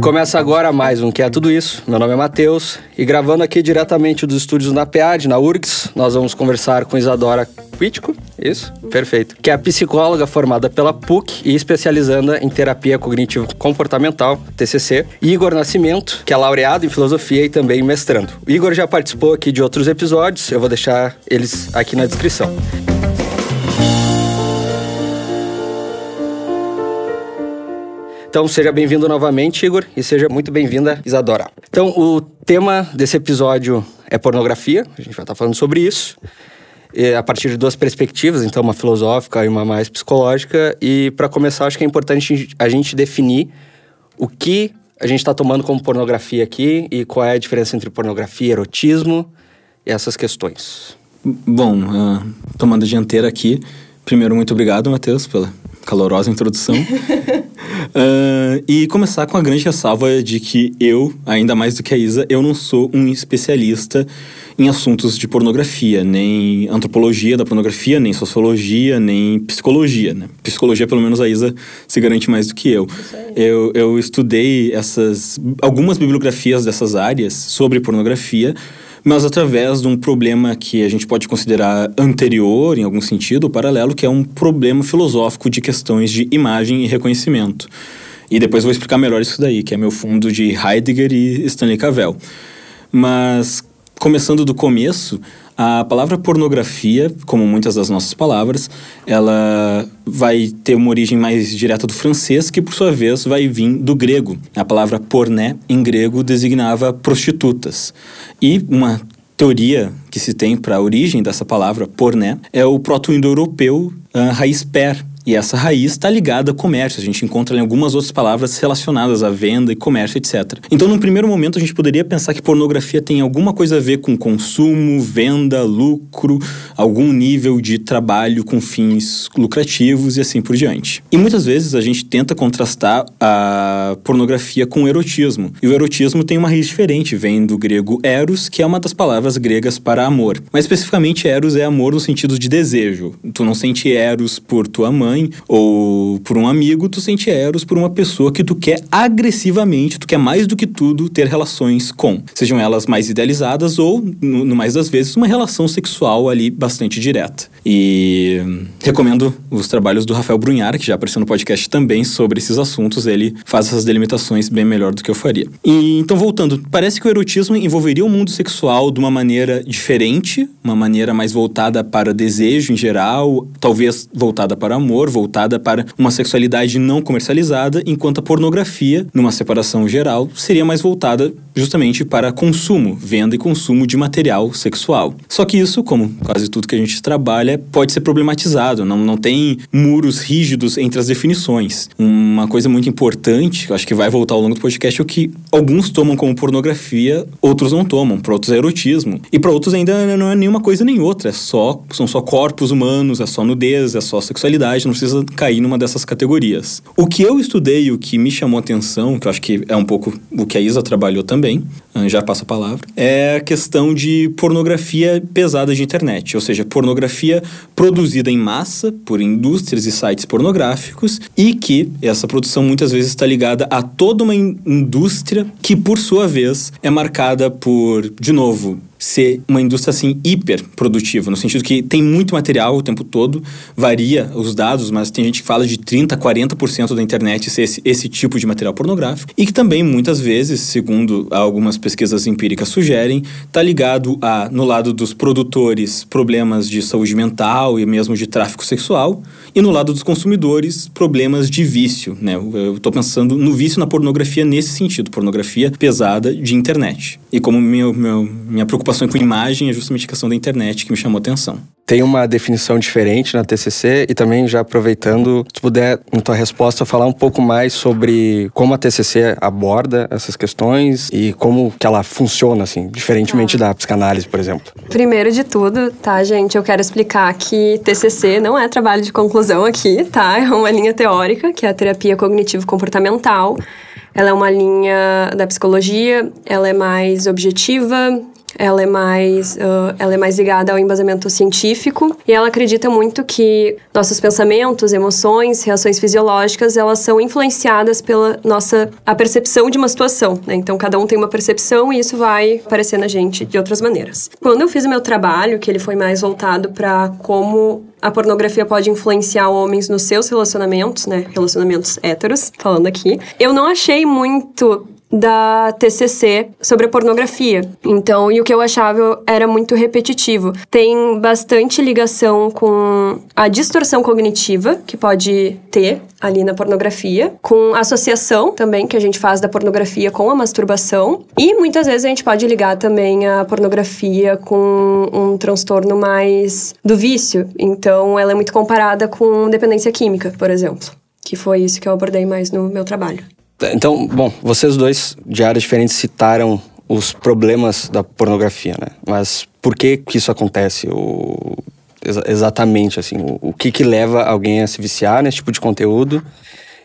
Começa agora mais um Que é Tudo Isso. Meu nome é Matheus e gravando aqui diretamente dos estúdios na PEAD, na URGS, nós vamos conversar com Isadora Quítico, isso? Perfeito. Que é psicóloga formada pela PUC e especializando em terapia cognitivo comportamental, TCC. Igor Nascimento, que é laureado em filosofia e também mestrando. O Igor já participou aqui de outros episódios, eu vou deixar eles aqui na descrição. Então, seja bem-vindo novamente, Igor, e seja muito bem-vinda, Isadora. Então, o tema desse episódio é pornografia, a gente vai estar falando sobre isso, a partir de duas perspectivas, então, uma filosófica e uma mais psicológica. E, para começar, acho que é importante a gente definir o que a gente está tomando como pornografia aqui e qual é a diferença entre pornografia e erotismo e essas questões. Bom, uh, tomando a dianteira aqui, primeiro, muito obrigado, Matheus, pela calorosa introdução. uh, e começar com a grande ressalva de que eu, ainda mais do que a Isa, eu não sou um especialista em assuntos de pornografia, nem antropologia da pornografia, nem sociologia, nem psicologia. Né? Psicologia, pelo menos a Isa se garante mais do que eu. Eu, eu estudei essas algumas bibliografias dessas áreas sobre pornografia, mas através de um problema que a gente pode considerar anterior, em algum sentido, paralelo, que é um problema filosófico de questões de imagem e reconhecimento. E depois vou explicar melhor isso daí, que é meu fundo de Heidegger e Stanley Cavell. Mas, começando do começo, a palavra pornografia, como muitas das nossas palavras, ela vai ter uma origem mais direta do francês, que por sua vez vai vir do grego. A palavra porné, em grego, designava prostitutas. E uma teoria que se tem para a origem dessa palavra porné é o proto-indo-europeu uh, raiz per, e essa raiz está ligada a comércio. A gente encontra em algumas outras palavras relacionadas à venda e comércio, etc. Então, num primeiro momento, a gente poderia pensar que pornografia tem alguma coisa a ver com consumo, venda, lucro, algum nível de trabalho com fins lucrativos e assim por diante. E muitas vezes a gente tenta contrastar a pornografia com o erotismo. E o erotismo tem uma raiz diferente, vem do grego eros, que é uma das palavras gregas para amor. Mas especificamente eros é amor no sentido de desejo. Tu não sente eros por tua mãe mãe ou por um amigo, tu sente eros por uma pessoa que tu quer agressivamente, tu quer mais do que tudo ter relações com. Sejam elas mais idealizadas ou, no, no mais das vezes, uma relação sexual ali bastante direta. E recomendo os trabalhos do Rafael Brunhar, que já apareceu no podcast também sobre esses assuntos. Ele faz essas delimitações bem melhor do que eu faria. E, então, voltando, parece que o erotismo envolveria o mundo sexual de uma maneira diferente, uma maneira mais voltada para desejo em geral, talvez voltada para amor voltada para uma sexualidade não comercializada, enquanto a pornografia, numa separação geral, seria mais voltada justamente para consumo, venda e consumo de material sexual. Só que isso, como quase tudo que a gente trabalha, pode ser problematizado, não, não tem muros rígidos entre as definições. Uma coisa muito importante, que eu acho que vai voltar ao longo do podcast, é o que alguns tomam como pornografia, outros não tomam, para outros é erotismo. E para outros ainda não é nenhuma coisa nem outra, é só, são só corpos humanos, é só nudez, é só sexualidade, não precisa cair numa dessas categorias. O que eu estudei, o que me chamou atenção, que eu acho que é um pouco o que a Isa trabalhou também, ah, já passo a palavra, é a questão de pornografia pesada de internet, ou seja, pornografia produzida em massa por indústrias e sites pornográficos e que essa produção muitas vezes está ligada a toda uma indústria que, por sua vez, é marcada por, de novo, ser uma indústria assim hiper produtiva, no sentido que tem muito material o tempo todo, varia os dados, mas tem gente que fala de 30, 40% da internet ser esse, esse tipo de material pornográfico e que também muitas vezes, segundo algumas pesquisas empíricas sugerem, está ligado a no lado dos produtores problemas de saúde mental e mesmo de tráfico sexual e no lado dos consumidores problemas de vício, né? Eu estou pensando no vício na pornografia nesse sentido, pornografia pesada de internet. E como meu, meu minha preocupação preocupação com imagem é justamente a questão da internet que me chamou a atenção. Tem uma definição diferente na TCC e também já aproveitando, se puder, na tua resposta, falar um pouco mais sobre como a TCC aborda essas questões e como que ela funciona, assim, diferentemente ah. da psicanálise, por exemplo. Primeiro de tudo, tá, gente, eu quero explicar que TCC não é trabalho de conclusão aqui, tá? É uma linha teórica, que é a terapia cognitivo-comportamental. Ela é uma linha da psicologia, ela é mais objetiva, ela é mais, uh, ela é mais ligada ao embasamento científico e ela acredita muito que nossos pensamentos, emoções, reações fisiológicas, elas são influenciadas pela nossa a percepção de uma situação, né? Então cada um tem uma percepção e isso vai aparecer na gente de outras maneiras. Quando eu fiz o meu trabalho, que ele foi mais voltado para como a pornografia pode influenciar homens nos seus relacionamentos, né? Relacionamentos héteros, falando aqui. Eu não achei muito da TCC sobre a pornografia. Então, e o que eu achava era muito repetitivo. Tem bastante ligação com a distorção cognitiva que pode ter ali na pornografia, com associação também que a gente faz da pornografia com a masturbação, e muitas vezes a gente pode ligar também a pornografia com um transtorno mais do vício. Então, ela é muito comparada com dependência química, por exemplo, que foi isso que eu abordei mais no meu trabalho. Então, bom, vocês dois de áreas diferentes citaram os problemas da pornografia, né? Mas por que que isso acontece? O, exa exatamente, assim, o, o, que que leva alguém a se viciar nesse tipo de conteúdo?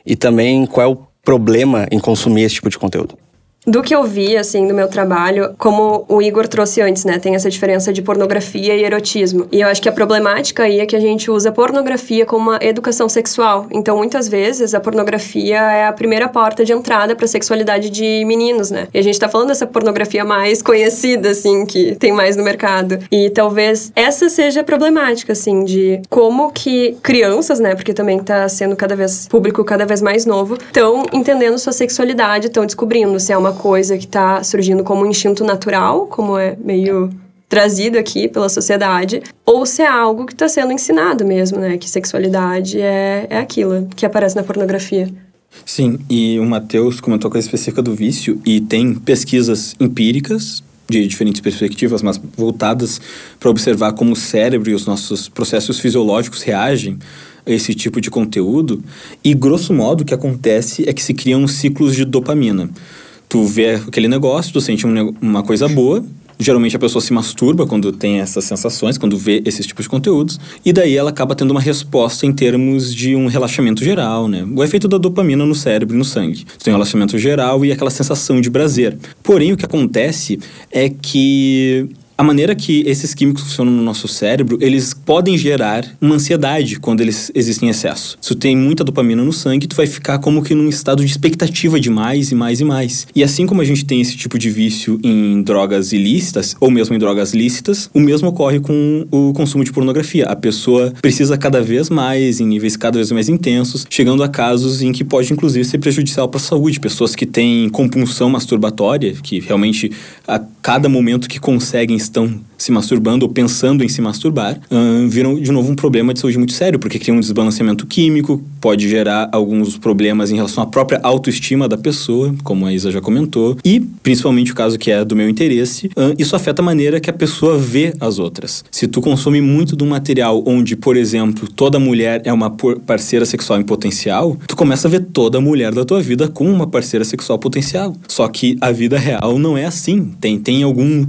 E também qual é o problema em consumir esse tipo de conteúdo? Do que eu vi, assim, no meu trabalho, como o Igor trouxe antes, né? Tem essa diferença de pornografia e erotismo. E eu acho que a problemática aí é que a gente usa pornografia como uma educação sexual. Então, muitas vezes, a pornografia é a primeira porta de entrada pra sexualidade de meninos, né? E a gente tá falando dessa pornografia mais conhecida, assim, que tem mais no mercado. E talvez essa seja a problemática, assim, de como que crianças, né? Porque também tá sendo cada vez público cada vez mais novo, estão entendendo sua sexualidade, estão descobrindo se é uma coisa que está surgindo como um instinto natural, como é meio trazido aqui pela sociedade, ou se é algo que está sendo ensinado mesmo, né? Que sexualidade é, é aquilo que aparece na pornografia. Sim, e o Matheus comentou com a específica do vício, e tem pesquisas empíricas de diferentes perspectivas, mas voltadas para observar como o cérebro e os nossos processos fisiológicos reagem a esse tipo de conteúdo. E, grosso modo, o que acontece é que se criam ciclos de dopamina tu vê aquele negócio, tu sente um, uma coisa boa, Geralmente a pessoa se masturba quando tem essas sensações, quando vê esses tipos de conteúdos, e daí ela acaba tendo uma resposta em termos de um relaxamento geral, né? O efeito da dopamina no cérebro e no sangue. Tu tem um relaxamento geral e aquela sensação de prazer. Porém, o que acontece é que a maneira que esses químicos funcionam no nosso cérebro, eles podem gerar uma ansiedade quando eles existem em excesso. Se tu tem muita dopamina no sangue, tu vai ficar como que num estado de expectativa de mais e mais e mais. E assim como a gente tem esse tipo de vício em drogas ilícitas, ou mesmo em drogas lícitas, o mesmo ocorre com o consumo de pornografia. A pessoa precisa cada vez mais, em níveis cada vez mais intensos, chegando a casos em que pode inclusive ser prejudicial para a saúde. Pessoas que têm compulsão masturbatória, que realmente a cada momento que conseguem estão se masturbando ou pensando em se masturbar, viram de novo um problema de saúde muito sério, porque cria um desbalanceamento químico, pode gerar alguns problemas em relação à própria autoestima da pessoa, como a Isa já comentou, e principalmente o caso que é do meu interesse, isso afeta a maneira que a pessoa vê as outras. Se tu consome muito de um material onde, por exemplo, toda mulher é uma parceira sexual em potencial, tu começa a ver toda mulher da tua vida como uma parceira sexual potencial. Só que a vida real não é assim. Tem, tem algum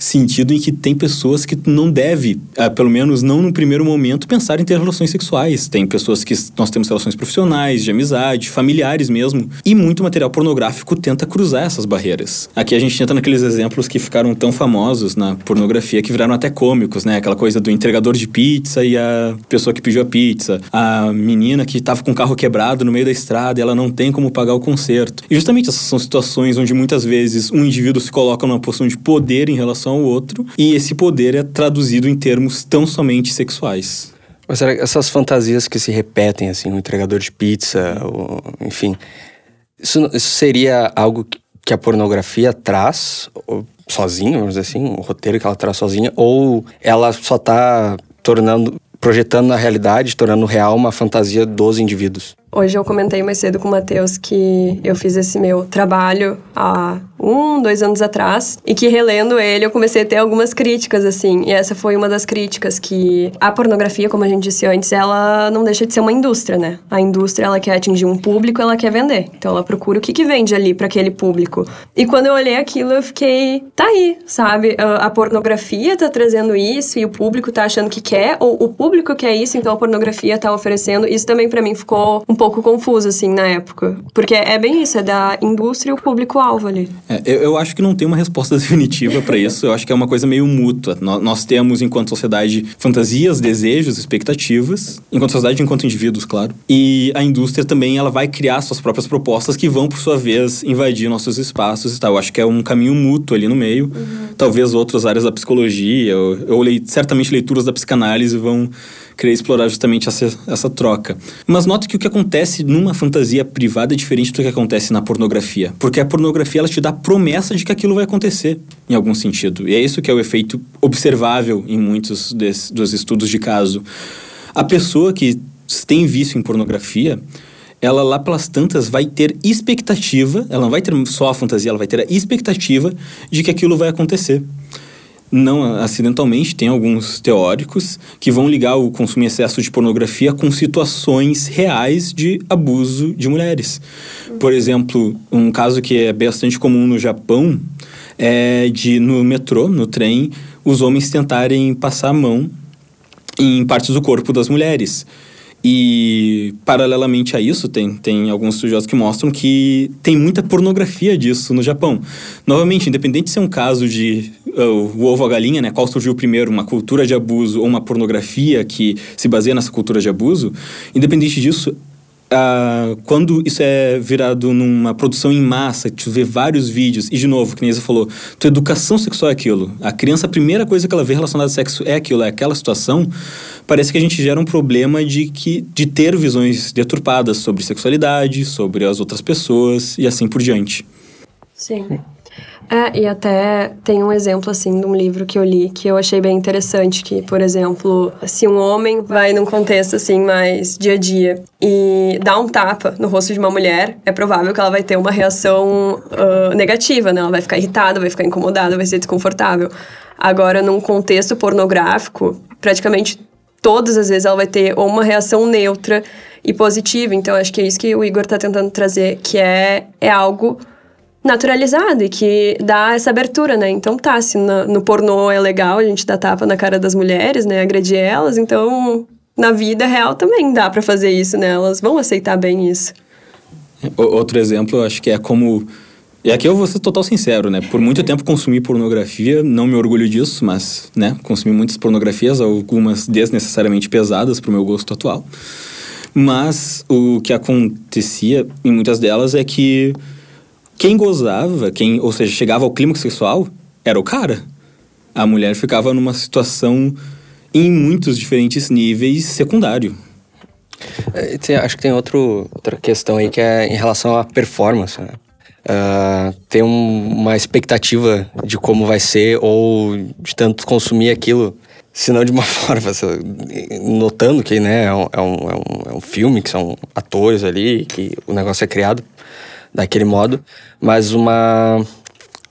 sentido em que tem pessoas que não deve, uh, pelo menos não no primeiro momento, pensar em ter relações sexuais. Tem pessoas que nós temos relações profissionais, de amizade, familiares mesmo. E muito material pornográfico tenta cruzar essas barreiras. Aqui a gente entra naqueles exemplos que ficaram tão famosos na pornografia que viraram até cômicos, né? Aquela coisa do entregador de pizza e a pessoa que pediu a pizza. A menina que estava com o carro quebrado no meio da estrada e ela não tem como pagar o conserto. E justamente essas são situações onde muitas vezes um indivíduo se coloca numa posição de poder em relação relação ao outro, e esse poder é traduzido em termos tão somente sexuais. Mas será que essas fantasias que se repetem, assim, o entregador de pizza, ou, enfim, isso, isso seria algo que a pornografia traz sozinha, vamos dizer assim, o roteiro que ela traz sozinha, ou ela só está tornando, projetando na realidade, tornando real uma fantasia dos indivíduos? Hoje eu comentei mais cedo com o Matheus que eu fiz esse meu trabalho há um, dois anos atrás e que relendo ele eu comecei a ter algumas críticas, assim. E essa foi uma das críticas que a pornografia, como a gente disse antes, ela não deixa de ser uma indústria, né? A indústria, ela quer atingir um público, ela quer vender. Então ela procura o que, que vende ali para aquele público. E quando eu olhei aquilo, eu fiquei, tá aí, sabe? A, pornografia tá trazendo isso e o público tá achando que quer, ou o público quer isso, então a pornografia tá oferecendo. Isso também para mim ficou um pouco confuso, assim, na época. Porque é bem isso, é da indústria e o público-alvo ali. É, eu, eu, acho que não tem uma resposta definitiva para isso. Eu acho que é uma coisa meio mútua. Nós, nós, temos, enquanto sociedade, fantasias, desejos, expectativas, enquanto sociedade, enquanto indivíduos, claro. E a indústria também ela vai criar suas próprias propostas que vão, por sua vez, invadir nossos espaços e tal. Eu acho que é um caminho mútuo ali no meio. Uhum. Talvez outras áreas da psicologia, ou, ou certamente leituras da psicanálise vão querer explorar justamente essa, essa troca. Mas note que o que acontece numa fantasia privada é diferente do que acontece na pornografia. Porque a pornografia ela te dá promessa de que aquilo vai acontecer, em algum sentido. E é isso que é o efeito observável em muitos dos estudos de caso. A pessoa que tem vício em pornografia, ela lá pelas tantas vai ter expectativa, ela não vai ter só a fantasia, ela vai ter a expectativa de que aquilo vai acontecer não acidentalmente, tem alguns teóricos que vão ligar o consumo em excesso de pornografia com situações reais de abuso de mulheres. Por exemplo, um caso que é bastante comum no Japão é de no metrô, no trem, os homens tentarem passar a mão em partes do corpo das mulheres. E, paralelamente a isso, tem, tem alguns estudiosos que mostram que tem muita pornografia disso no Japão. Novamente, independente se é um caso de o ovo a galinha, né? Qual surgiu primeiro, uma cultura de abuso ou uma pornografia que se baseia nessa cultura de abuso, independente disso, Uh, quando isso é virado numa produção em massa, tu vê vários vídeos, e de novo, que nem falou, tua educação sexual é aquilo. A criança, a primeira coisa que ela vê relacionada ao sexo é aquilo, é aquela situação. Parece que a gente gera um problema de, que, de ter visões deturpadas sobre sexualidade, sobre as outras pessoas e assim por diante. Sim. É, e até tem um exemplo, assim, de um livro que eu li que eu achei bem interessante, que, por exemplo, se um homem vai num contexto, assim, mais dia a dia e dá um tapa no rosto de uma mulher, é provável que ela vai ter uma reação uh, negativa, né? Ela vai ficar irritada, vai ficar incomodada, vai ser desconfortável. Agora, num contexto pornográfico, praticamente todas as vezes ela vai ter uma reação neutra e positiva. Então, acho que é isso que o Igor está tentando trazer, que é, é algo naturalizado e que dá essa abertura, né? Então tá, se no, no pornô é legal a gente dar tapa na cara das mulheres, né? Agredir elas, então na vida real também dá para fazer isso, né? Elas vão aceitar bem isso. Outro exemplo, acho que é como e aqui eu vou ser total sincero, né? Por muito tempo consumi pornografia, não me orgulho disso, mas, né, consumi muitas pornografias, algumas desnecessariamente pesadas para o meu gosto atual. Mas o que acontecia em muitas delas é que quem gozava, quem, ou seja, chegava ao clímax sexual, era o cara. A mulher ficava numa situação em muitos diferentes níveis secundário. É, acho que tem outro, outra questão aí que é em relação à performance. Né? Uh, tem um, uma expectativa de como vai ser ou de tanto consumir aquilo, se não de uma forma, notando que né, é, um, é, um, é um filme, que são atores ali, que o negócio é criado daquele modo, mas uma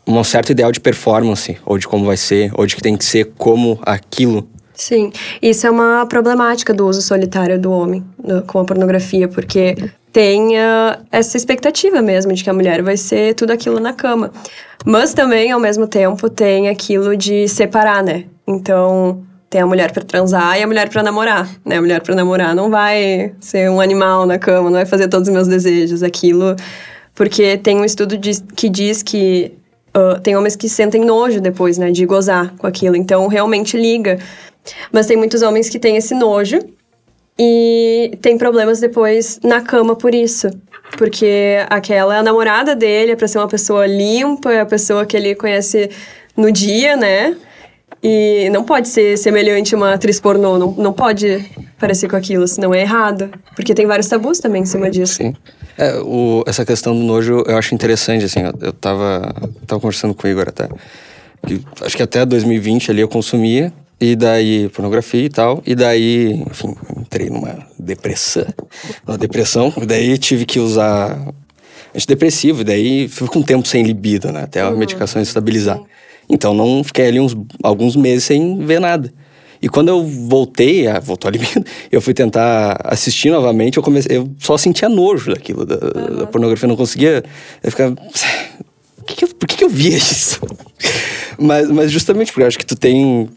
um certo ideal de performance, ou de como vai ser, ou de que tem que ser como aquilo. Sim, isso é uma problemática do uso solitário do homem com a pornografia, porque tem uh, essa expectativa mesmo de que a mulher vai ser tudo aquilo na cama. Mas também, ao mesmo tempo, tem aquilo de separar, né? Então, tem a mulher para transar e a mulher para namorar, né? A mulher para namorar não vai ser um animal na cama, não vai fazer todos os meus desejos, aquilo porque tem um estudo de, que diz que uh, tem homens que sentem nojo depois, né, de gozar com aquilo. Então, realmente liga. Mas tem muitos homens que têm esse nojo e tem problemas depois na cama por isso. Porque aquela é a namorada dele, é pra ser uma pessoa limpa, é a pessoa que ele conhece no dia, né? E não pode ser semelhante a uma atriz pornô, não, não pode parecer com aquilo, senão é errado. Porque tem vários tabus também em cima disso. Sim. É, o, essa questão do nojo eu acho interessante, assim, eu, eu tava, tava conversando com o Igor até. Que, acho que até 2020 ali eu consumia, e daí pornografia e tal, e daí, enfim, entrei numa depressão, uma depressão, e daí tive que usar antidepressivo, e daí fico um tempo sem libido, né, até a uhum. medicação estabilizar. Então não fiquei ali uns alguns meses sem ver nada. E quando eu voltei, a, voltou a libido, eu fui tentar assistir novamente, eu comecei, eu só sentia nojo daquilo, da, uhum. da pornografia, eu não conseguia, eu ficava, que que eu, por que, que eu via isso? mas, mas justamente porque eu acho que tu tem,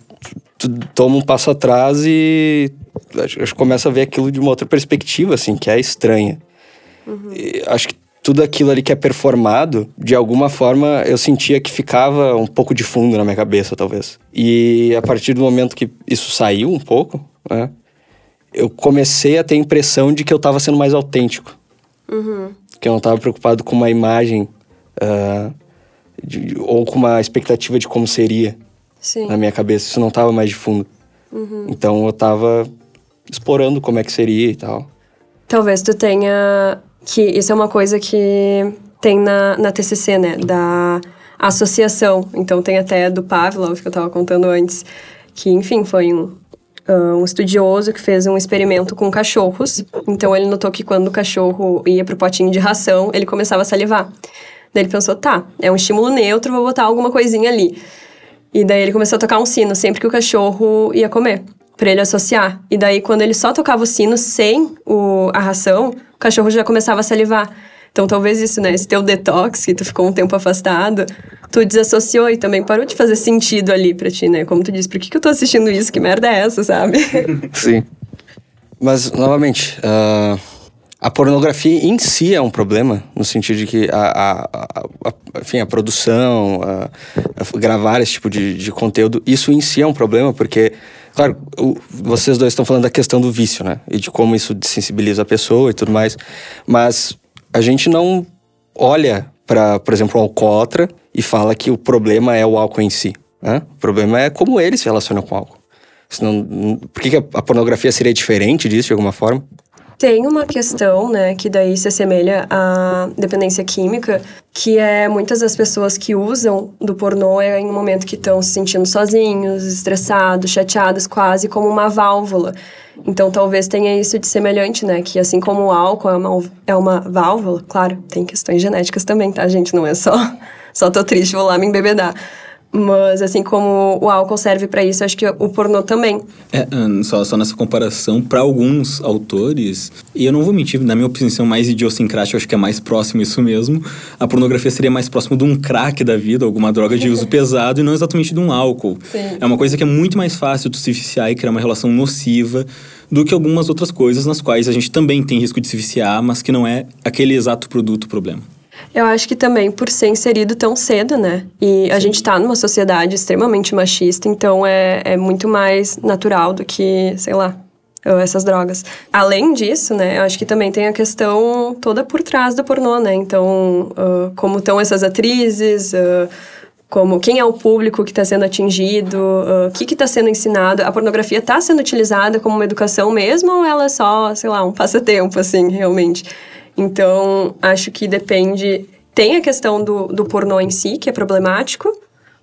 tu, tu toma um passo atrás e acho, acho que começa a ver aquilo de uma outra perspectiva, assim, que é estranha. Uhum. acho que tudo aquilo ali que é performado, de alguma forma eu sentia que ficava um pouco de fundo na minha cabeça, talvez. E a partir do momento que isso saiu um pouco, né, eu comecei a ter a impressão de que eu estava sendo mais autêntico. Uhum. Que eu não estava preocupado com uma imagem uh, de, ou com uma expectativa de como seria Sim. na minha cabeça. Isso não estava mais de fundo. Uhum. Então eu estava explorando como é que seria e tal. Talvez tu tenha. Que isso é uma coisa que tem na, na TCC, né? Da associação. Então tem até do Pavlov, que eu estava contando antes, que, enfim, foi um, uh, um estudioso que fez um experimento com cachorros. Então ele notou que quando o cachorro ia pro potinho de ração, ele começava a salivar. Daí ele pensou, tá, é um estímulo neutro, vou botar alguma coisinha ali. E daí ele começou a tocar um sino sempre que o cachorro ia comer, para ele associar. E daí quando ele só tocava o sino sem o, a ração, cachorro já começava a salivar. Então talvez isso, né, esse teu detox, que tu ficou um tempo afastado, tu desassociou e também parou de fazer sentido ali pra ti, né? Como tu disse, por que, que eu tô assistindo isso? Que merda é essa, sabe? Sim. Mas, novamente, uh, a pornografia em si é um problema, no sentido de que a, a, a, a enfim, a produção, gravar esse tipo de, de conteúdo, isso em si é um problema, porque Claro, o, vocês dois estão falando da questão do vício, né? E de como isso desensibiliza a pessoa e tudo mais. Mas a gente não olha para, por exemplo, o alcoólatra e fala que o problema é o álcool em si. Né? O problema é como ele se relaciona com o álcool. Senão, por que, que a pornografia seria diferente disso de alguma forma? Tem uma questão, né, que daí se assemelha à dependência química, que é muitas das pessoas que usam do pornô é em um momento que estão se sentindo sozinhos, estressados, chateados, quase como uma válvula. Então talvez tenha isso de semelhante, né, que assim como o álcool é uma, é uma válvula, claro, tem questões genéticas também, tá, gente? Não é só, só tô triste, vou lá me embebedar. Mas, assim como o álcool serve para isso, acho que o pornô também. É, só, só nessa comparação, para alguns autores, e eu não vou mentir, na minha opinião mais idiosincrática, acho que é mais próximo isso mesmo, a pornografia seria mais próximo de um crack da vida, alguma droga de uso pesado, e não exatamente de um álcool. Sim. É uma coisa que é muito mais fácil de se viciar e criar uma relação nociva do que algumas outras coisas nas quais a gente também tem risco de se viciar, mas que não é aquele exato produto o problema. Eu acho que também por ser inserido tão cedo, né? E a gente tá numa sociedade extremamente machista, então é, é muito mais natural do que, sei lá, essas drogas. Além disso, né, eu acho que também tem a questão toda por trás do pornô, né? Então, uh, como estão essas atrizes, uh, como quem é o público que está sendo atingido, o que está sendo ensinado. A pornografia está sendo utilizada como uma educação mesmo ou ela é só, sei lá, um passatempo, assim, realmente? Então, acho que depende. Tem a questão do, do pornô em si, que é problemático,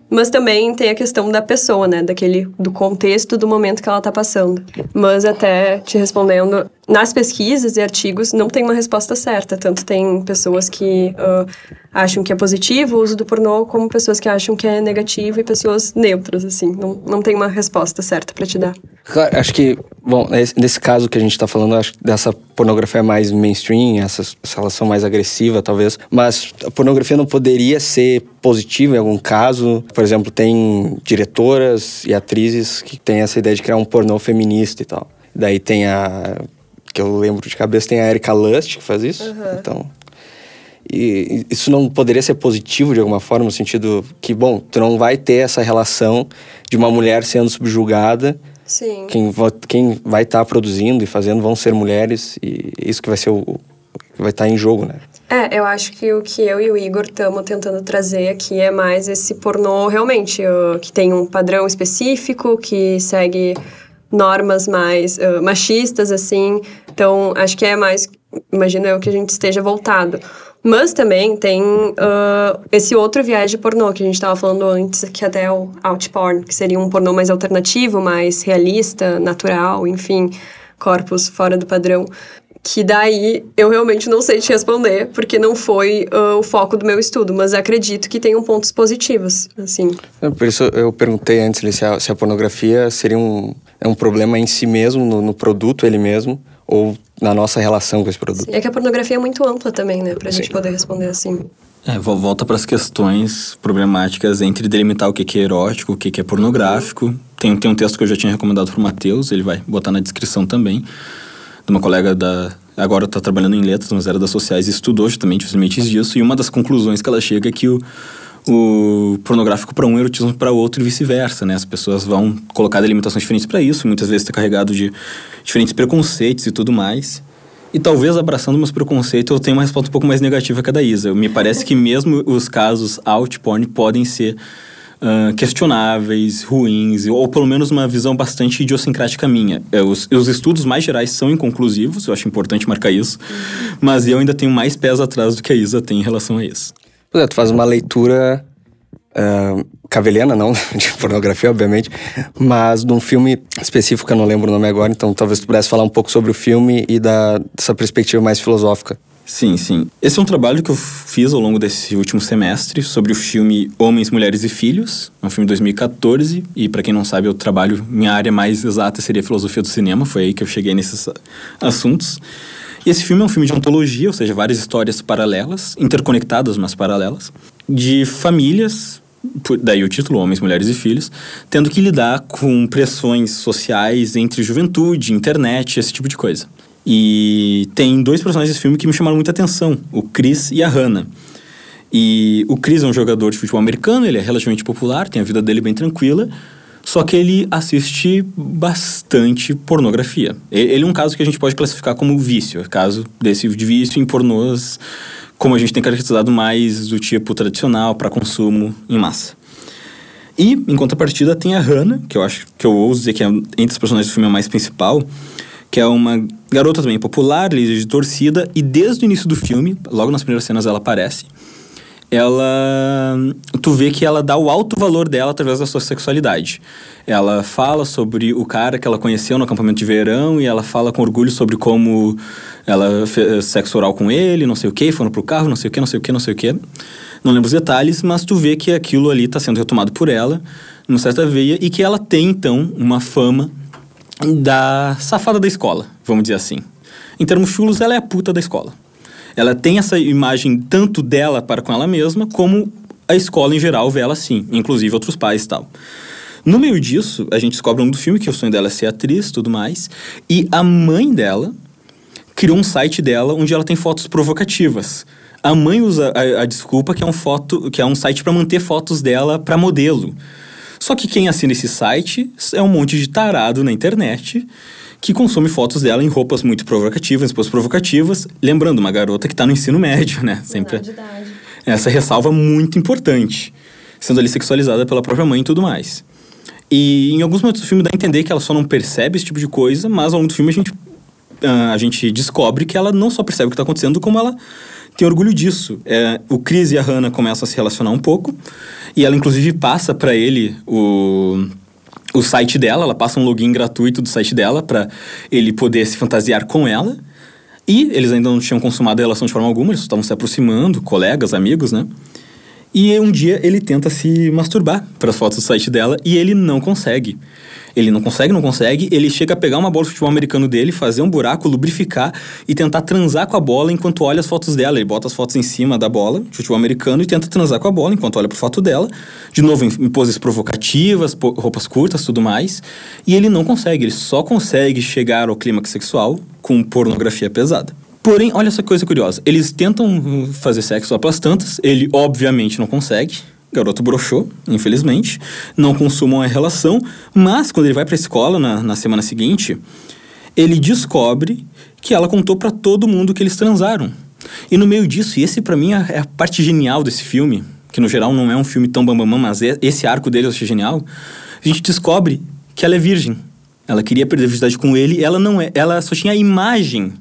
mas também tem a questão da pessoa, né? Daquele, do contexto do momento que ela tá passando. Mas até te respondendo, nas pesquisas e artigos não tem uma resposta certa. Tanto tem pessoas que uh, acham que é positivo o uso do pornô, como pessoas que acham que é negativo e pessoas neutras, assim. Não, não tem uma resposta certa para te dar. Claro, acho que, bom, nesse caso que a gente tá falando, acho que dessa pornografia mais mainstream, essa, essa relação mais agressiva, talvez. Mas a pornografia não poderia ser positiva em algum caso. Por exemplo, tem diretoras e atrizes que têm essa ideia de criar um pornô feminista e tal. Daí tem a que eu lembro de cabeça, tem a Erika Lust que faz isso. Uhum. Então. E isso não poderia ser positivo de alguma forma, no sentido que, bom, tu não vai ter essa relação de uma mulher sendo subjugada. Sim. Quem, quem vai estar tá produzindo e fazendo vão ser mulheres, e isso que vai ser o, que vai estar tá em jogo, né? É, eu acho que o que eu e o Igor estamos tentando trazer aqui é mais esse pornô realmente, que tem um padrão específico, que segue normas mais uh, machistas, assim. Então, acho que é mais, imagino eu, que a gente esteja voltado. Mas também tem uh, esse outro viés de pornô que a gente estava falando antes, que até é o outporn, que seria um pornô mais alternativo, mais realista, natural, enfim, corpos fora do padrão. Que daí eu realmente não sei te responder, porque não foi uh, o foco do meu estudo, mas acredito que tenham pontos positivos, assim. É, por isso eu perguntei antes se a, se a pornografia seria um, é um problema em si mesmo, no, no, produto ele mesmo, ou na nossa relação com esse produto. Sim, é que a pornografia é muito ampla também, né? Pra Sim. gente poder responder assim. É, volta para as questões problemáticas entre delimitar o que é erótico, o que é pornográfico. Tem, tem um texto que eu já tinha recomendado para o Matheus, ele vai botar na descrição também, de uma colega da agora está trabalhando em letras, mas era das sociais e estudou justamente os limites disso. E uma das conclusões que ela chega é que o, o pornográfico para um, erotismo para outro e vice-versa, né? As pessoas vão colocar delimitações diferentes para isso, muitas vezes está carregado de diferentes preconceitos e tudo mais. E talvez abraçando meus preconceitos, eu tenho uma resposta um pouco mais negativa que a da Isa. Me parece que mesmo os casos out porn podem ser uh, questionáveis, ruins, ou pelo menos uma visão bastante idiosincrática minha. É, os, os, estudos mais gerais são inconclusivos, eu acho importante marcar isso, mas eu ainda tenho mais pés atrás do que a Isa tem em relação a isso. Pois é, tu faz uma leitura uh, não de pornografia, obviamente, mas de um filme específico eu não lembro o nome agora, então talvez tu pudesse falar um pouco sobre o filme e da, dessa perspectiva mais filosófica. Sim, sim. Esse é um trabalho que eu fiz ao longo desse último semestre sobre o filme Homens, Mulheres e Filhos. É um filme de 2014 e para quem não sabe, eu trabalho minha área mais exata seria filosofia do cinema, foi aí que eu cheguei nesses assuntos. E esse filme é um filme de ontologia, ou seja, várias histórias paralelas, interconectadas, mas paralelas, de famílias daí o título Homens, Mulheres e Filhos, tendo que lidar com pressões sociais entre juventude, internet, esse tipo de coisa. E tem dois personagens desse filme que me chamaram muita atenção, o Chris e a Hannah. E o Chris é um jogador de futebol americano, ele é relativamente popular, tem a vida dele bem tranquila, só que ele assiste bastante pornografia. Ele é um caso que a gente pode classificar como vício, caso desse de vício em pornôs, como a gente tem caracterizado mais do tipo tradicional para consumo em massa. E, em contrapartida, tem a Hannah, que eu acho que eu ouso dizer que é, entre os personagens do filme é a mais principal, que é uma garota também popular, líder de torcida, e desde o início do filme, logo nas primeiras cenas ela aparece, ela tu vê que ela dá o alto valor dela através da sua sexualidade. Ela fala sobre o cara que ela conheceu no acampamento de verão e ela fala com orgulho sobre como ela fez sexo oral com ele, não sei o que, foram pro carro, não sei o que, não sei o que, não sei o que. Não lembro os detalhes, mas tu vê que aquilo ali está sendo retomado por ela, numa certa veia, e que ela tem então uma fama da safada da escola, vamos dizer assim. Em termos chulos, ela é a puta da escola. Ela tem essa imagem tanto dela para com ela mesma, como a escola em geral vê ela assim, inclusive outros pais e tal. No meio disso, a gente descobre um do filme que o sonho dela é ser atriz tudo mais, e a mãe dela criou um site dela onde ela tem fotos provocativas. A mãe usa a, a desculpa que é um foto, que é um site para manter fotos dela para modelo. Só que quem assina esse site é um monte de tarado na internet que consome fotos dela em roupas muito provocativas, roupas provocativas. Lembrando, uma garota que está no ensino médio, né? Sempre. Essa ressalva muito importante. Sendo ali sexualizada pela própria mãe e tudo mais. E em alguns momentos do filme dá a entender que ela só não percebe esse tipo de coisa, mas ao longo do filme a gente, uh, a gente descobre que ela não só percebe o que está acontecendo, como ela tem orgulho disso. É, o Chris e a Hannah começam a se relacionar um pouco. E ela, inclusive, passa para ele o, o site dela. Ela passa um login gratuito do site dela para ele poder se fantasiar com ela. E eles ainda não tinham consumado a relação de forma alguma, eles estavam se aproximando, colegas, amigos, né? E um dia ele tenta se masturbar para as fotos do site dela e ele não consegue. Ele não consegue, não consegue. Ele chega a pegar uma bola de futebol americano dele, fazer um buraco, lubrificar e tentar transar com a bola enquanto olha as fotos dela. Ele bota as fotos em cima da bola de futebol americano e tenta transar com a bola enquanto olha pro foto dela. De novo, em poses provocativas, roupas curtas, tudo mais. E ele não consegue. Ele só consegue chegar ao clímax sexual com pornografia pesada. Porém, olha essa coisa curiosa. Eles tentam fazer sexo lá pelas tantas. Ele, obviamente, não consegue garoto broxou, infelizmente, não consumam a relação, mas quando ele vai para a escola na, na semana seguinte, ele descobre que ela contou para todo mundo que eles transaram. E no meio disso, e esse para mim é, é a parte genial desse filme, que no geral não é um filme tão bambamã, mas é, esse arco dele eu achei genial, a gente descobre que ela é virgem. Ela queria perder a virgindade com ele, ela não é, ela só tinha a imagem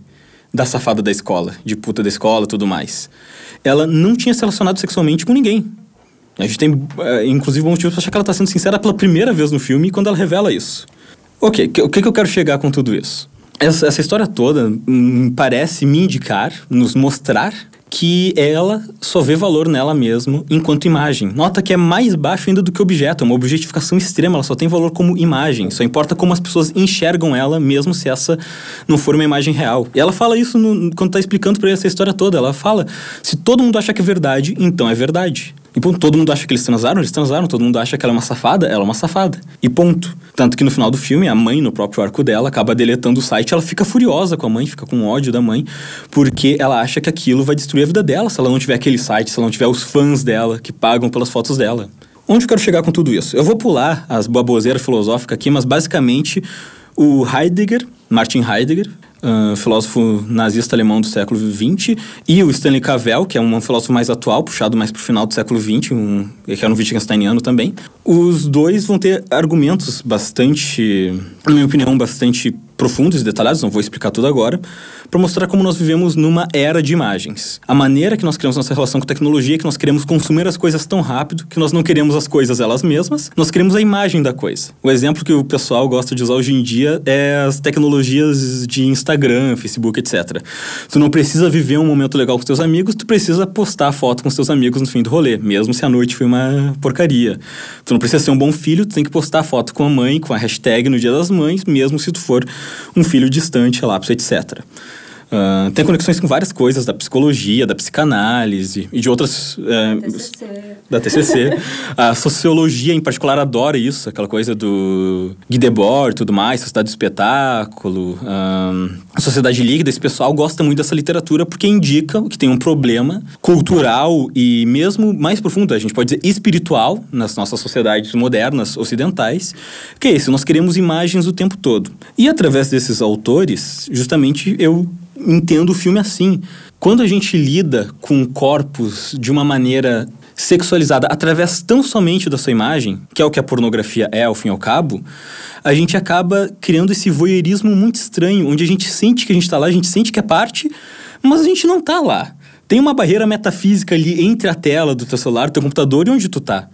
da safada da escola, de puta da escola, tudo mais. Ela não tinha se relacionado sexualmente com ninguém. A gente tem, é, inclusive, um motivo para achar que ela está sendo sincera pela primeira vez no filme quando ela revela isso. Ok, o que, que eu quero chegar com tudo isso? Essa, essa história toda hum, parece me indicar, nos mostrar que ela só vê valor nela mesma enquanto imagem. Nota que é mais baixo ainda do que objeto, é uma objetificação extrema, ela só tem valor como imagem, só importa como as pessoas enxergam ela, mesmo se essa não for uma imagem real. E ela fala isso no, quando está explicando para essa história toda, ela fala, se todo mundo acha que é verdade, então é verdade. E ponto, todo mundo acha que eles transaram, eles transaram, todo mundo acha que ela é uma safada, ela é uma safada. E ponto. Tanto que no final do filme, a mãe, no próprio arco dela, acaba deletando o site, ela fica furiosa com a mãe, fica com ódio da mãe, porque ela acha que aquilo vai destruir a vida dela se ela não tiver aquele site, se ela não tiver os fãs dela que pagam pelas fotos dela. Onde eu quero chegar com tudo isso? Eu vou pular as baboseiras filosóficas aqui, mas basicamente o Heidegger, Martin Heidegger, filósofo nazista alemão do século XX, e o Stanley Cavell, que é um filósofo mais atual, puxado mais para o final do século XX, um, que era um Wittgensteiniano também. Os dois vão ter argumentos bastante, na minha opinião, bastante profundos e detalhados, não vou explicar tudo agora, para mostrar como nós vivemos numa era de imagens. A maneira que nós criamos nossa relação com tecnologia é que nós queremos consumir as coisas tão rápido que nós não queremos as coisas elas mesmas, nós queremos a imagem da coisa. O exemplo que o pessoal gosta de usar hoje em dia é as tecnologias de Instagram, Facebook, etc. Tu não precisa viver um momento legal com teus amigos, tu precisa postar foto com teus amigos no fim do rolê, mesmo se a noite foi uma porcaria. Tu não precisa ser um bom filho, tu tem que postar foto com a mãe, com a hashtag no dia das mães, mesmo se tu for um filho distante, relapso, etc. Uh, tem conexões com várias coisas da psicologia, da psicanálise e de outras. Uh, TCC. Da TCC. a sociologia, em particular, adora isso, aquela coisa do Guy Debord e tudo mais, Sociedade do Espetáculo. A Sociedade Líquida, esse pessoal gosta muito dessa literatura porque indica que tem um problema cultural e mesmo mais profundo, a gente pode dizer espiritual, nas nossas sociedades modernas ocidentais, que é esse: nós queremos imagens o tempo todo. E através desses autores, justamente eu entendo o filme assim. Quando a gente lida com corpos de uma maneira sexualizada através tão somente da sua imagem, que é o que a pornografia é ao fim e ao cabo, a gente acaba criando esse voyeurismo muito estranho, onde a gente sente que a gente está lá, a gente sente que é parte, mas a gente não está lá. Tem uma barreira metafísica ali entre a tela do teu celular, teu computador e onde tu está.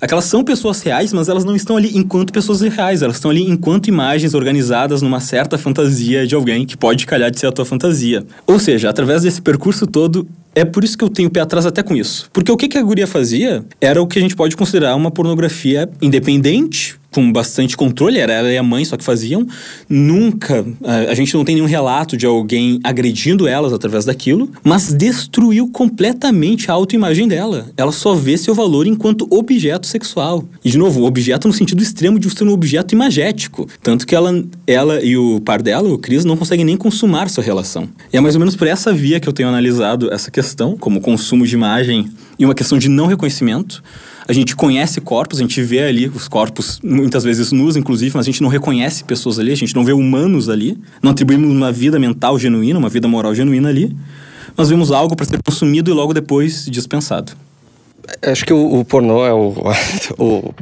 Aquelas são pessoas reais, mas elas não estão ali enquanto pessoas reais, elas estão ali enquanto imagens organizadas numa certa fantasia de alguém que pode calhar de ser a tua fantasia. Ou seja, através desse percurso todo, é por isso que eu tenho pé atrás até com isso. Porque o que, que a guria fazia era o que a gente pode considerar uma pornografia independente, com bastante controle, era ela e a mãe só que faziam. Nunca, a, gente não tem nenhum relato de alguém agredindo elas através daquilo, mas destruiu completamente a autoimagem dela. Ela só vê seu valor enquanto objeto sexual. E, de novo, objeto no sentido extremo de ser um objeto imagético. Tanto que ela, ela e o par dela, o Chris, não conseguem nem consumar sua relação. E é mais ou menos por essa via que eu tenho analisado essa questão, como consumo de imagem e uma questão de não reconhecimento. A gente conhece corpos, a gente vê ali os corpos, muitas vezes nus, inclusive, mas a gente não reconhece pessoas ali, a gente não vê humanos ali, não atribuímos uma vida mental genuína, uma vida moral genuína ali. Nós vemos algo para ser consumido e logo depois dispensado. Acho que o, o pornô é o, o,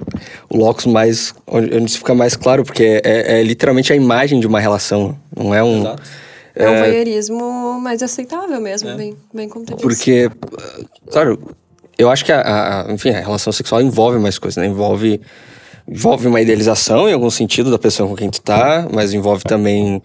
o locus mais. onde, onde isso fica mais claro, porque é, é, é, literalmente a imagem de uma relação, não é um. Exato. É, é um voyeurismo mais aceitável mesmo, é. bem, bem como Porque, claro, eu acho que a, a, enfim, a relação sexual envolve mais coisas, né? Envolve, envolve uma idealização em algum sentido da pessoa com quem tu tá, mas envolve também,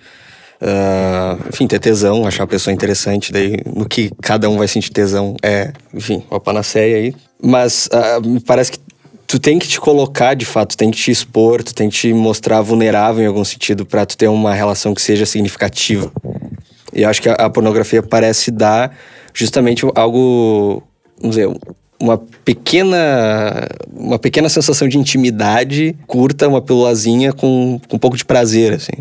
uh, enfim, ter tesão, achar a pessoa interessante, daí no que cada um vai sentir tesão é, enfim, uma panaceia aí. Mas uh, me parece que tu tem que te colocar de fato, tu tem que te expor, tu tem que te mostrar vulnerável em algum sentido para tu ter uma relação que seja significativa. E acho que a, a pornografia parece dar justamente algo vamos dizer, uma pequena uma pequena sensação de intimidade curta, uma pílulazinha com, com um pouco de prazer, assim.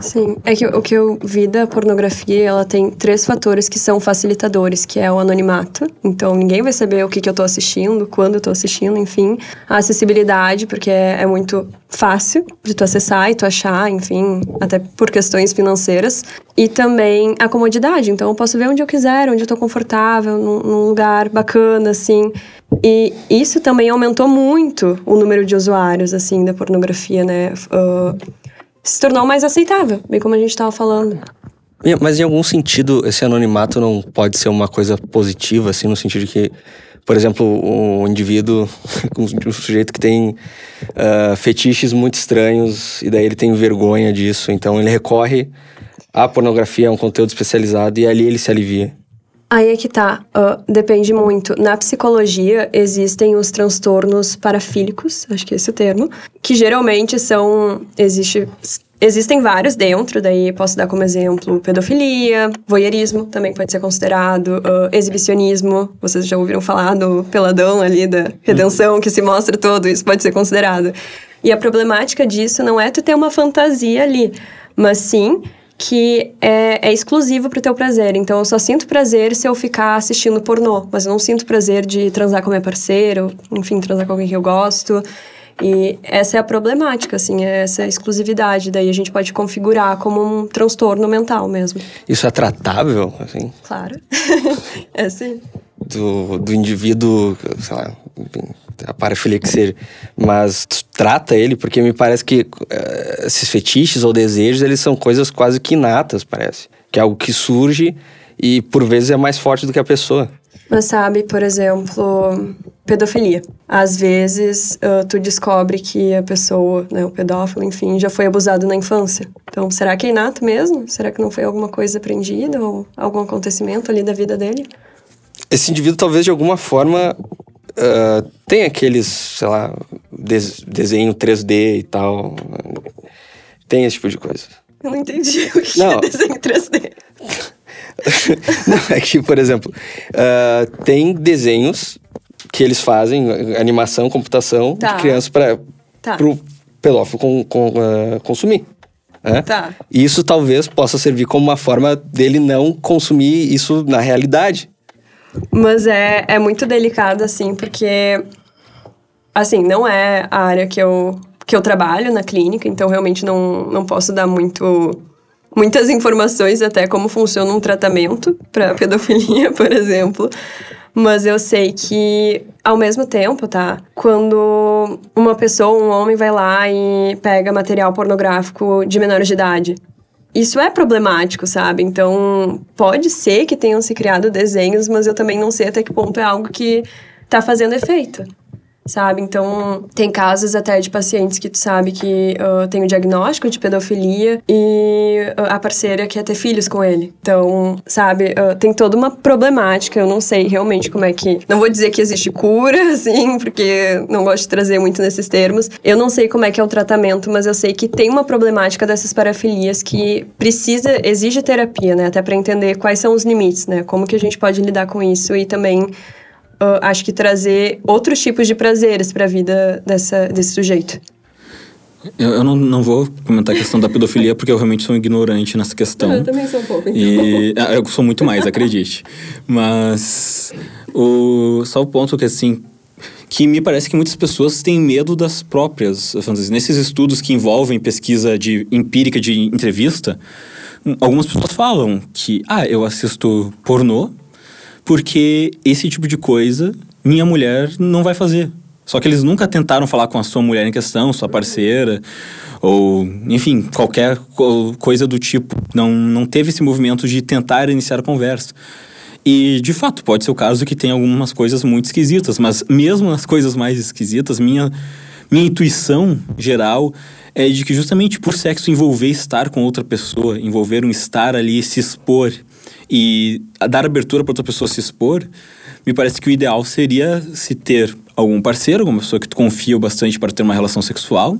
Sim, é que o que eu vi da pornografia, ela tem três fatores que são facilitadores, que é o anonimato, então ninguém vai saber o que, que eu tô assistindo, quando eu tô assistindo, enfim. A acessibilidade, porque é, é muito fácil de tu acessar e tu achar, enfim, até por questões financeiras. E também a comodidade, então eu posso ver onde eu quiser, onde eu tô confortável, num, num lugar bacana, assim. E isso também aumentou muito o número de usuários, assim, da pornografia, né? Uh, se tornou mais aceitável, bem como a gente estava falando. Mas em algum sentido, esse anonimato não pode ser uma coisa positiva, assim, no sentido de que, por exemplo, um indivíduo, um sujeito que tem uh, fetiches muito estranhos, e daí ele tem vergonha disso, então ele recorre à pornografia, a um conteúdo especializado, e ali ele se alivia. Aí é que tá, uh, depende muito. Na psicologia existem os transtornos parafílicos, acho que é esse o termo, que geralmente são. Existe Existem vários dentro, daí posso dar como exemplo pedofilia, voyeurismo também pode ser considerado, uh, exibicionismo, vocês já ouviram falar do peladão ali da redenção que se mostra todo, isso pode ser considerado. E a problemática disso não é tu ter uma fantasia ali, mas sim que é, é exclusivo pro teu prazer. Então, eu só sinto prazer se eu ficar assistindo pornô, mas eu não sinto prazer de transar com minha parceira, enfim, transar com alguém que eu gosto. E essa é a problemática, assim, é essa exclusividade. Daí a gente pode configurar como um transtorno mental mesmo. Isso é tratável, assim? Claro. é sim. Do, do indivíduo, sei lá, enfim, a parafilia que seja, mas trata ele, porque me parece que uh, esses fetiches ou desejos, eles são coisas quase que inatas, parece. Que é algo que surge e por vezes é mais forte do que a pessoa. Mas sabe, por exemplo, pedofilia. Às vezes, uh, tu descobre que a pessoa, né, o pedófilo, enfim, já foi abusado na infância. Então, será que é inato mesmo? Será que não foi alguma coisa aprendida ou algum acontecimento ali da vida dele? Esse indivíduo, talvez, de alguma forma, uh, tem aqueles, sei lá, des desenho 3D e tal. Tem esse tipo de coisa. Eu não entendi o que não. é desenho 3D. não, é que, por exemplo, uh, tem desenhos que eles fazem, animação, computação, tá. de crianças para tá. o pedófilo com, com, uh, consumir. Né? Tá. Isso talvez possa servir como uma forma dele não consumir isso na realidade. Mas é, é muito delicado, assim, porque, assim, não é a área que eu, que eu trabalho na clínica, então realmente não, não posso dar muito muitas informações até como funciona um tratamento para pedofilia, por exemplo. Mas eu sei que, ao mesmo tempo, tá? Quando uma pessoa, um homem, vai lá e pega material pornográfico de menores de idade, isso é problemático, sabe? Então, pode ser que tenham se criado desenhos, mas eu também não sei até que ponto é algo que tá fazendo efeito sabe? Então, tem casos até de pacientes que tu sabe que uh, tem o diagnóstico de pedofilia e uh, a parceira quer ter filhos com ele. Então, sabe, uh, tem toda uma problemática. Eu não sei realmente como é que. Não vou dizer que existe cura, assim, porque não gosto de trazer muito nesses termos. Eu não sei como é que é o tratamento, mas eu sei que tem uma problemática dessas parafilias que precisa, exige terapia, né? Até para entender quais são os limites, né? Como que a gente pode lidar com isso e também uh, acho que trazer outros tipos de prazeres para a vida dessa, desse sujeito. Eu, eu não, não vou comentar a questão da pedofilia porque eu realmente sou ignorante nessa questão. Eu também sou um pouco. Então. E, ah, eu sou muito mais, acredite. Mas o, só o ponto que assim que me parece que muitas pessoas têm medo das próprias fantasias. Nesses estudos que envolvem pesquisa de empírica de entrevista, algumas pessoas falam que, ah, eu assisto pornô porque esse tipo de coisa minha mulher não vai fazer. Só que eles nunca tentaram falar com a sua mulher em questão, sua parceira, ou enfim, qualquer coisa do tipo. Não, não teve esse movimento de tentar iniciar a conversa. E, de fato, pode ser o caso que tem algumas coisas muito esquisitas, mas mesmo as coisas mais esquisitas, minha, minha intuição geral é de que justamente por sexo envolver estar com outra pessoa, envolver um estar ali, se expor e dar abertura para outra pessoa se expor, me parece que o ideal seria se ter algum parceiro, alguma pessoa que tu confia bastante para ter uma relação sexual,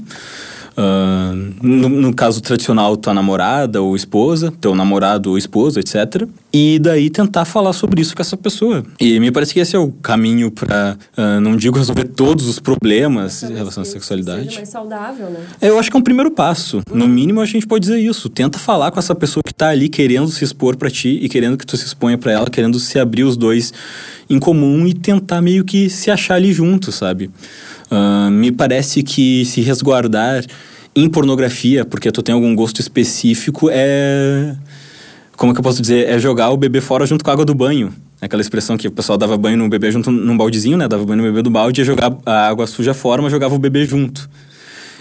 Uh, no, no, caso tradicional, tua namorada ou esposa, teu namorado ou esposa, etc. E daí tentar falar sobre isso com essa pessoa. E me parece que esse é o caminho para, uh, não digo resolver todos os problemas em relação à sexualidade. Seja mais saudável, né? Eu acho que é um primeiro passo. No mínimo, a gente pode dizer isso. Tenta falar com essa pessoa que tá ali querendo se expor para ti e querendo que tu se exponha para ela, querendo se abrir os dois em comum e tentar meio que se achar ali junto, sabe? Uh, me parece que se resguardar em pornografia, porque tu tem algum gosto específico, é. Como que eu posso dizer? É jogar o bebê fora junto com a água do banho. Aquela expressão que o pessoal dava banho no bebê junto num baldezinho, né? Dava banho no bebê do balde e jogar a água suja fora, mas jogava o bebê junto.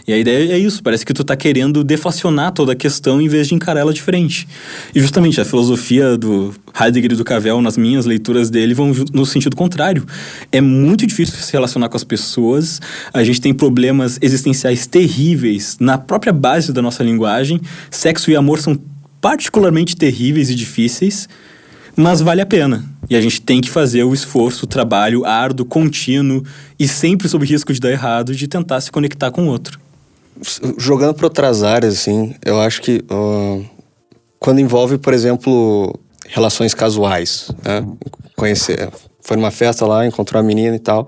E a ideia é isso, parece que tu tá querendo deflacionar toda a questão em vez de encarar ela de frente. E justamente a filosofia do Heidegger e do Cavell, nas minhas leituras dele, vão no sentido contrário. É muito difícil se relacionar com as pessoas, a gente tem problemas existenciais terríveis na própria base da nossa linguagem, sexo e amor são particularmente terríveis e difíceis, mas vale a pena. E a gente tem que fazer o esforço, o trabalho árduo, contínuo e sempre sob risco de dar errado, de tentar se conectar com o outro. Jogando para outras áreas, assim, eu acho que uh, quando envolve, por exemplo, relações casuais, né? Conhecer, foi numa festa lá, encontrou a menina e tal.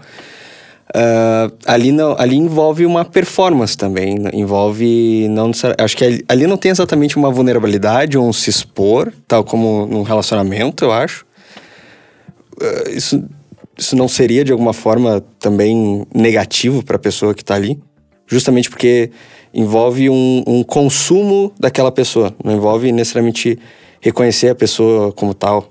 Uh, ali, não, ali envolve uma performance também, né? envolve não acho que ali, ali, não tem exatamente uma vulnerabilidade ou um se expor, tal como num relacionamento, eu acho. Uh, isso, isso não seria de alguma forma também negativo para a pessoa que está ali, justamente porque envolve um, um consumo daquela pessoa, não envolve necessariamente reconhecer a pessoa como tal.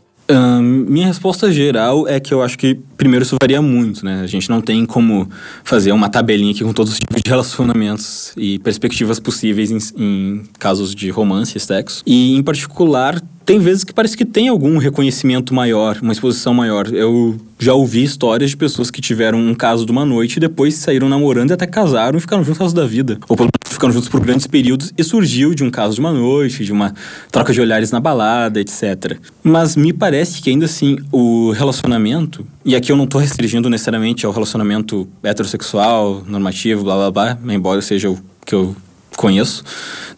Minha resposta geral é que eu acho que, primeiro, isso varia muito, né? A gente não tem como fazer uma tabelinha aqui com todos os tipos de relacionamentos e perspectivas possíveis em, em casos de romance e sexo. E, em particular, tem vezes que parece que tem algum reconhecimento maior, uma exposição maior. Eu já ouvi histórias de pessoas que tiveram um caso de uma noite e depois saíram namorando e até casaram e ficaram juntos o resto da vida. Ou pelo menos ficaram juntos por grandes períodos e surgiu de um caso de uma noite, de uma troca de olhares na balada, etc. Mas me parece que ainda assim o relacionamento, e aqui eu não estou restringindo necessariamente ao relacionamento heterossexual, normativo, blá blá blá, embora seja o que eu conheço.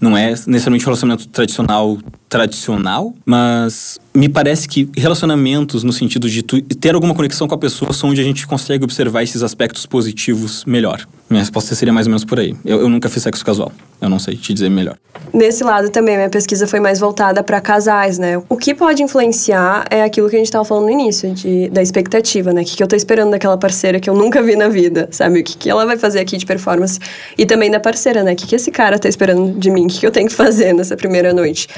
Não é necessariamente um relacionamento tradicional, tradicional, mas me parece que relacionamentos no sentido de ter alguma conexão com a pessoa são onde a gente consegue observar esses aspectos positivos melhor. Minha resposta seria mais ou menos por aí. Eu, eu nunca fiz sexo casual. Eu não sei te dizer melhor. Nesse lado também, minha pesquisa foi mais voltada para casais, né? O que pode influenciar é aquilo que a gente estava falando no início, de, da expectativa, né? O que, que eu tô esperando daquela parceira que eu nunca vi na vida, sabe? O que, que ela vai fazer aqui de performance. E também da parceira, né? O que, que esse cara tá esperando de mim? O que, que eu tenho que fazer nessa primeira noite?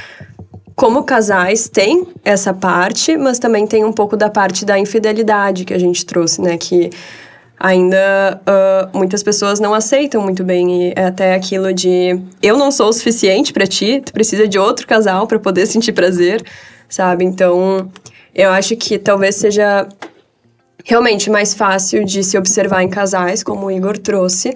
Como casais tem essa parte, mas também tem um pouco da parte da infidelidade que a gente trouxe, né? Que ainda uh, muitas pessoas não aceitam muito bem e é até aquilo de eu não sou o suficiente para ti, tu precisa de outro casal para poder sentir prazer, sabe? Então, eu acho que talvez seja realmente mais fácil de se observar em casais, como o Igor trouxe,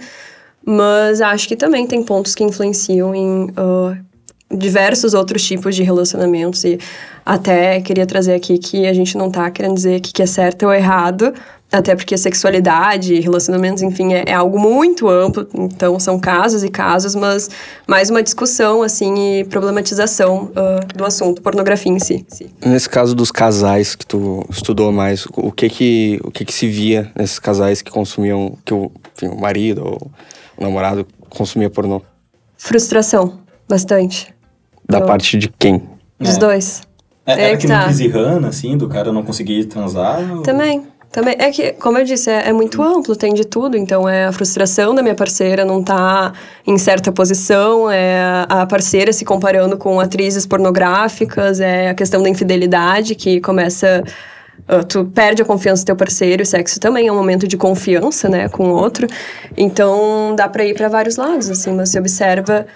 mas acho que também tem pontos que influenciam em uh, diversos outros tipos de relacionamentos e até queria trazer aqui que a gente não tá querendo dizer que, que é certo ou errado, até porque sexualidade, relacionamentos, enfim, é, é, algo muito amplo, então são casos e casos, mas mais uma discussão, assim, e problematização uh, do assunto, pornografia em si. Nesse caso dos casais que tu estudou mais, o que que, o que, que se via nesses casais que consumiam, que o, enfim, o marido ou o namorado consumia pornô? Frustração, bastante. Da parte de quem? Dos é. dois. É, era é que, que tá. no assim, do cara não conseguir transar? Também. Ou... Também, é que, como eu disse, é, é, muito amplo, tem de tudo. Então, é a frustração da minha parceira não estar tá em certa posição, é a parceira se comparando com atrizes pornográficas, é a questão da infidelidade que começa. Uh, tu perde a confiança do teu parceiro, o sexo também é um momento de confiança, né, com o outro. Então, dá para ir para vários lados, assim, mas se observa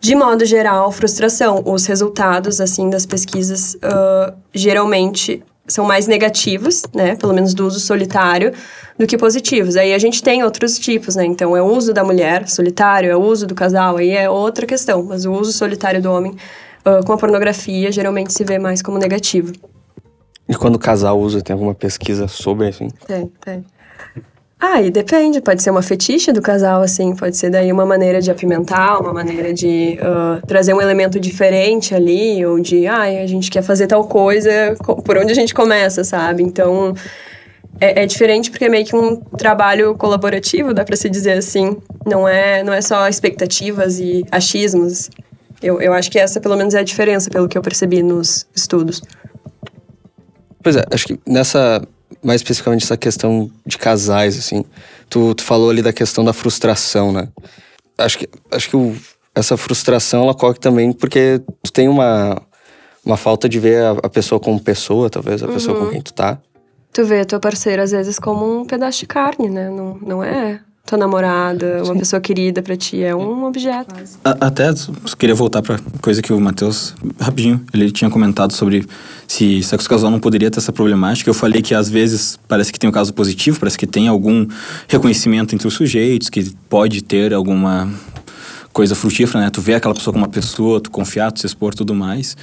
de modo geral, frustração. Os resultados, assim, das pesquisas, uh, geralmente são mais negativos, né, pelo menos do uso solitário, do que positivos. Aí a gente tem outros tipos, né? Então é o uso da mulher solitário, é o uso do casal, aí é outra questão. Mas o uso solitário do homem uh, com a pornografia geralmente se vê mais como negativo. E quando o casal usa, tem alguma pesquisa sobre assim? Tem, tem. Ah, e depende, pode ser uma fetiche do casal, assim, pode ser daí uma maneira de apimentar, uma maneira de uh, trazer um elemento diferente ali, ou de, ai, ah, a gente quer fazer tal coisa, por onde a gente começa, sabe? Então, é, é diferente porque é meio que um trabalho colaborativo, dá pra se dizer assim, não é, não é só expectativas e achismos. Eu, eu acho que essa, pelo menos, é a diferença, pelo que eu percebi nos estudos. Pois é, acho que nessa mais especificamente essa questão de casais, assim. Tu, tu falou ali da questão da frustração, né? Acho que, acho que o, essa frustração, ela ocorre também porque tu tem uma, uma falta de ver a, a pessoa como pessoa, talvez, a uhum. pessoa com uhum. quem tu tá. Tu vê a tua parceira, às vezes, como um pedaço de carne, né? Não, não é tua namorada, uma Sim. pessoa querida para ti, é um objeto. A, até queria voltar para coisa que o Matheus, rapidinho, ele tinha comentado sobre se sexo casual não poderia ter essa problemática. Eu falei que às vezes parece que tem um caso positivo, parece que tem algum reconhecimento entre os sujeitos, que pode ter alguma coisa frutífera, né? Tu vê aquela pessoa como uma pessoa, tu confiar, tu se expor tudo mais.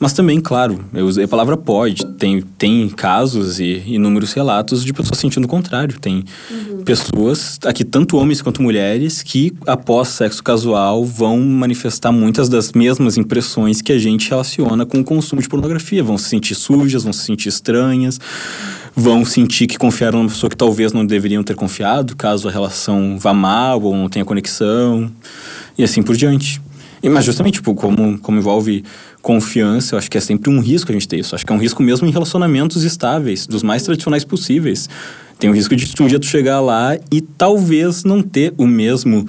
Mas também, claro, eu usei a palavra pode. Tem, tem casos e inúmeros relatos de pessoas sentindo o contrário. Tem uhum. pessoas, aqui tanto homens quanto mulheres, que após sexo casual vão manifestar muitas das mesmas impressões que a gente relaciona com o consumo de pornografia. Vão se sentir sujas, vão se sentir estranhas, vão sentir que confiaram numa pessoa que talvez não deveriam ter confiado, caso a relação vá mal ou não tenha conexão, e assim por diante. E, mas justamente, tipo, como, como envolve confiança, eu acho que é sempre um risco a gente ter isso. Acho que é um risco mesmo em relacionamentos estáveis, dos mais tradicionais possíveis. Tem o risco de um dia tu chegar lá e talvez não ter o mesmo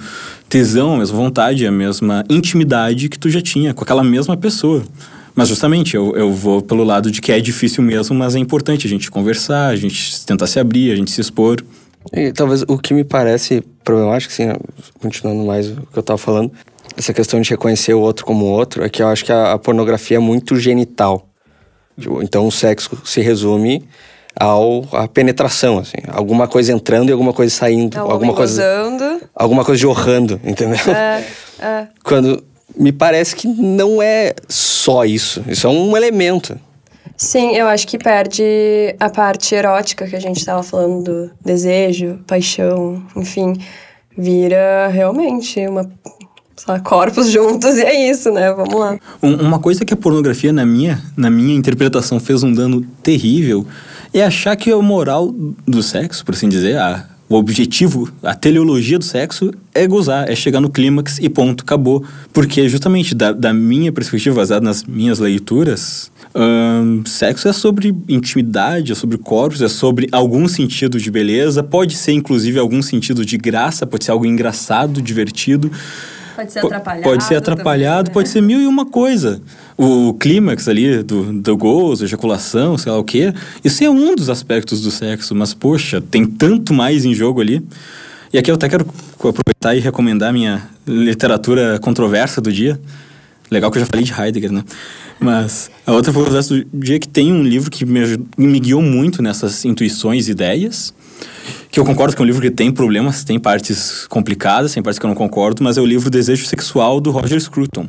tesão, a mesma vontade, a mesma intimidade que tu já tinha com aquela mesma pessoa. Mas justamente, eu, eu vou pelo lado de que é difícil mesmo, mas é importante a gente conversar, a gente tentar se abrir, a gente se expor. E talvez o que me parece problemático, assim, continuando mais o que eu estava falando, essa questão de reconhecer o outro como outro, é que eu acho que a, a pornografia é muito genital. Tipo, então o sexo se resume ao a penetração, assim, alguma coisa entrando e alguma coisa saindo, é alguma coisa gozando. alguma coisa jorrando, entendeu? É, é. Quando me parece que não é só isso, isso é um elemento. Sim, eu acho que perde a parte erótica que a gente estava falando do desejo, paixão, enfim, vira realmente uma corpos juntos e é isso, né? Vamos lá. Um, uma coisa que a pornografia, na minha, na minha interpretação, fez um dano terrível é achar que a moral do sexo, por assim dizer, a, o objetivo, a teleologia do sexo é gozar, é chegar no clímax e ponto, acabou. Porque justamente da, da minha perspectiva, baseada nas minhas leituras, sexo é sobre intimidade, é sobre corpos, é sobre algum sentido de beleza, pode ser inclusive algum sentido de graça, pode ser algo engraçado, divertido. Pode ser atrapalhado. Pode ser atrapalhado, também, né? pode ser mil e uma coisa. O clímax ali do, do gozo, ejaculação, sei lá o quê, isso é um dos aspectos do sexo, mas poxa, tem tanto mais em jogo ali. E aqui eu até quero aproveitar e recomendar minha literatura controversa do dia. Legal que eu já falei de Heidegger, né? Mas a outra controversa do dia é que tem um livro que me, me guiou muito nessas intuições e ideias que eu concordo que é um livro que tem problemas, tem partes complicadas, tem partes que eu não concordo, mas é o livro Desejo Sexual do Roger Scruton.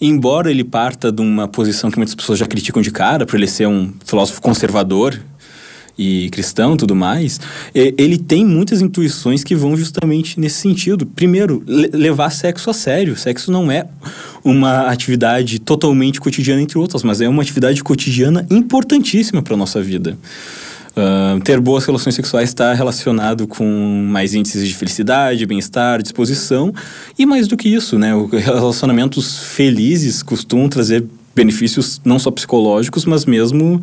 Embora ele parta de uma posição que muitas pessoas já criticam de cara, por ele ser um filósofo conservador e cristão tudo mais, ele tem muitas intuições que vão justamente nesse sentido. Primeiro, levar sexo a sério. Sexo não é uma atividade totalmente cotidiana, entre outras, mas é uma atividade cotidiana importantíssima para a nossa vida. Uh, ter boas relações sexuais está relacionado com mais índices de felicidade, bem-estar, disposição. E mais do que isso, né? Relacionamentos felizes costumam trazer benefícios não só psicológicos, mas mesmo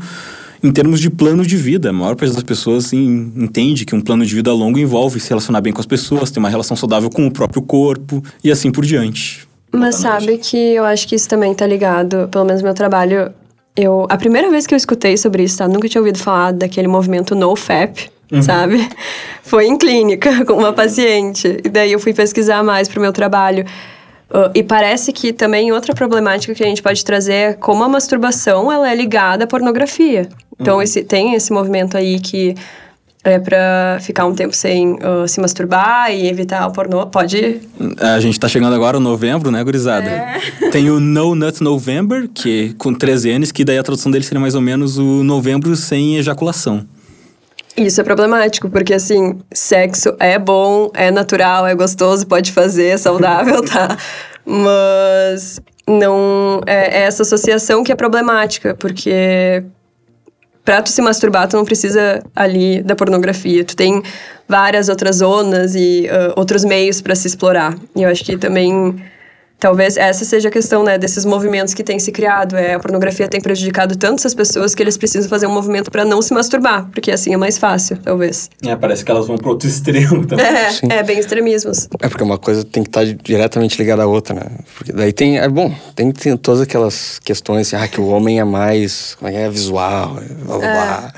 em termos de plano de vida. A maior parte das pessoas assim, entende que um plano de vida longo envolve se relacionar bem com as pessoas, ter uma relação saudável com o próprio corpo e assim por diante. Mas sabe que eu acho que isso também está ligado, pelo menos no meu trabalho, eu, a primeira vez que eu escutei sobre isso, tá? Nunca tinha ouvido falar daquele movimento NoFap, uhum. sabe? Foi em clínica com uma paciente. E daí eu fui pesquisar mais pro meu trabalho. Uh, e parece que também outra problemática que a gente pode trazer é como a masturbação ela é ligada à pornografia. Então, uhum. esse, tem esse movimento aí que é pra ficar um tempo sem uh, se masturbar e evitar o pornô. Pode. A gente tá chegando agora no novembro, né, gurizada? É. Tem o No Nut November, que com três N's, que daí a tradução dele seria mais ou menos o novembro sem ejaculação. Isso é problemático, porque assim, sexo é bom, é natural, é gostoso, pode fazer, é saudável, tá? Mas não é, é essa associação que é problemática, porque pra tu se masturbar, tu não precisa ali da pornografia. Tu tem várias outras zonas e uh, outros meios para se explorar. E eu acho que também Talvez essa seja a questão, né, desses movimentos que têm se criado. É, a pornografia tem prejudicado tanto essas pessoas que eles precisam fazer um movimento para não se masturbar, porque assim é mais fácil, talvez. É, parece que elas vão pro outro extremo também. É, Sim. é bem extremismos. É porque uma coisa tem que estar diretamente ligada à outra, né? Porque daí tem, é bom, tem, tem todas aquelas questões, assim, ah, que o homem é mais, como é, é visual, blá blá blá.